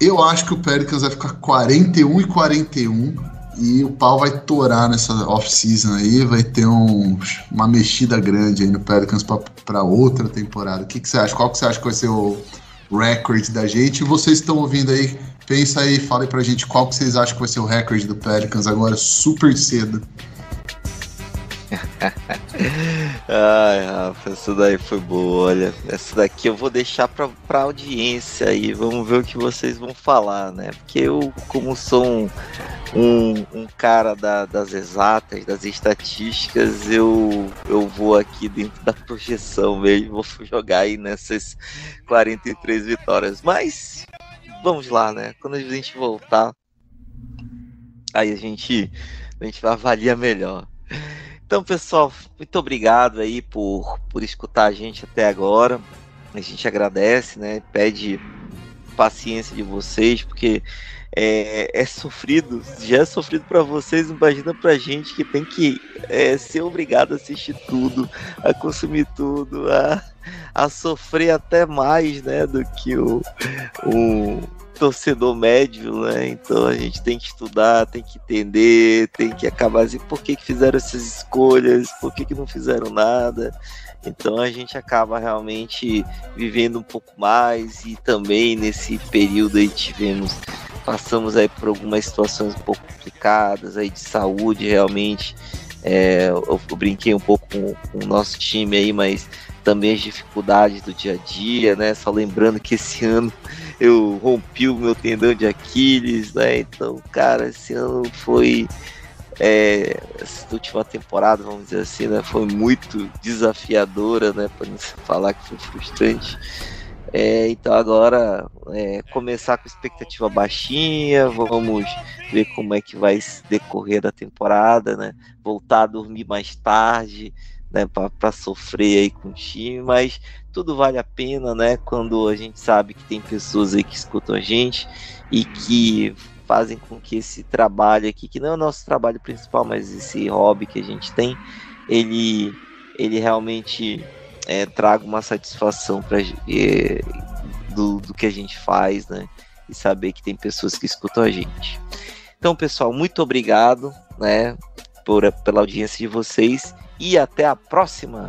Eu acho que o Pelicans vai ficar 41 e 41 e o pau vai torar nessa off-season aí, vai ter um, uma mexida grande aí no Pelicans para outra temporada. O que, que você acha? Qual que você acha que vai ser o recorde da gente? Vocês estão ouvindo aí, pensa aí, fale pra gente qual que vocês acham que vai ser o recorde do Pelicans agora super cedo. <laughs> Ai, Rafa, essa daí foi boa. Olha, essa daqui eu vou deixar pra, pra audiência aí. Vamos ver o que vocês vão falar, né? Porque eu, como sou um, um, um cara da, das exatas, das estatísticas, eu, eu vou aqui dentro da projeção mesmo. Vou jogar aí nessas 43 vitórias. Mas vamos lá, né? Quando a gente voltar, aí a gente, a gente vai avaliar melhor. Então, pessoal, muito obrigado aí por, por escutar a gente até agora. A gente agradece, né? Pede paciência de vocês, porque é, é sofrido, já é sofrido para vocês, imagina pra gente que tem que é, ser obrigado a assistir tudo, a consumir tudo, a, a sofrer até mais, né, do que o, o, torcedor médio, né? Então a gente tem que estudar, tem que entender, tem que acabar assim, por que, que fizeram essas escolhas, por que, que não fizeram nada. Então a gente acaba realmente vivendo um pouco mais e também nesse período aí tivemos passamos aí por algumas situações um pouco complicadas aí de saúde realmente. É, eu, eu, brinquei um pouco com, com, o nosso time aí, mas também as dificuldades do dia a dia, né? Só lembrando que esse ano eu rompi o meu tendão de Aquiles, né? Então, cara, esse ano foi. É, essa última temporada, vamos dizer assim, né, foi muito desafiadora, né, para não falar que foi frustrante. É, então agora é, começar com expectativa baixinha, vamos ver como é que vai decorrer da temporada, né? Voltar a dormir mais tarde, né? Para sofrer aí com o time, mas tudo vale a pena, né? Quando a gente sabe que tem pessoas aí que escutam a gente e que fazem com que esse trabalho aqui, que não é o nosso trabalho principal, mas esse hobby que a gente tem, ele, ele realmente é, traga uma satisfação para é, do, do que a gente faz, né? E saber que tem pessoas que escutam a gente. Então, pessoal, muito obrigado, né, por, pela audiência de vocês e até a próxima.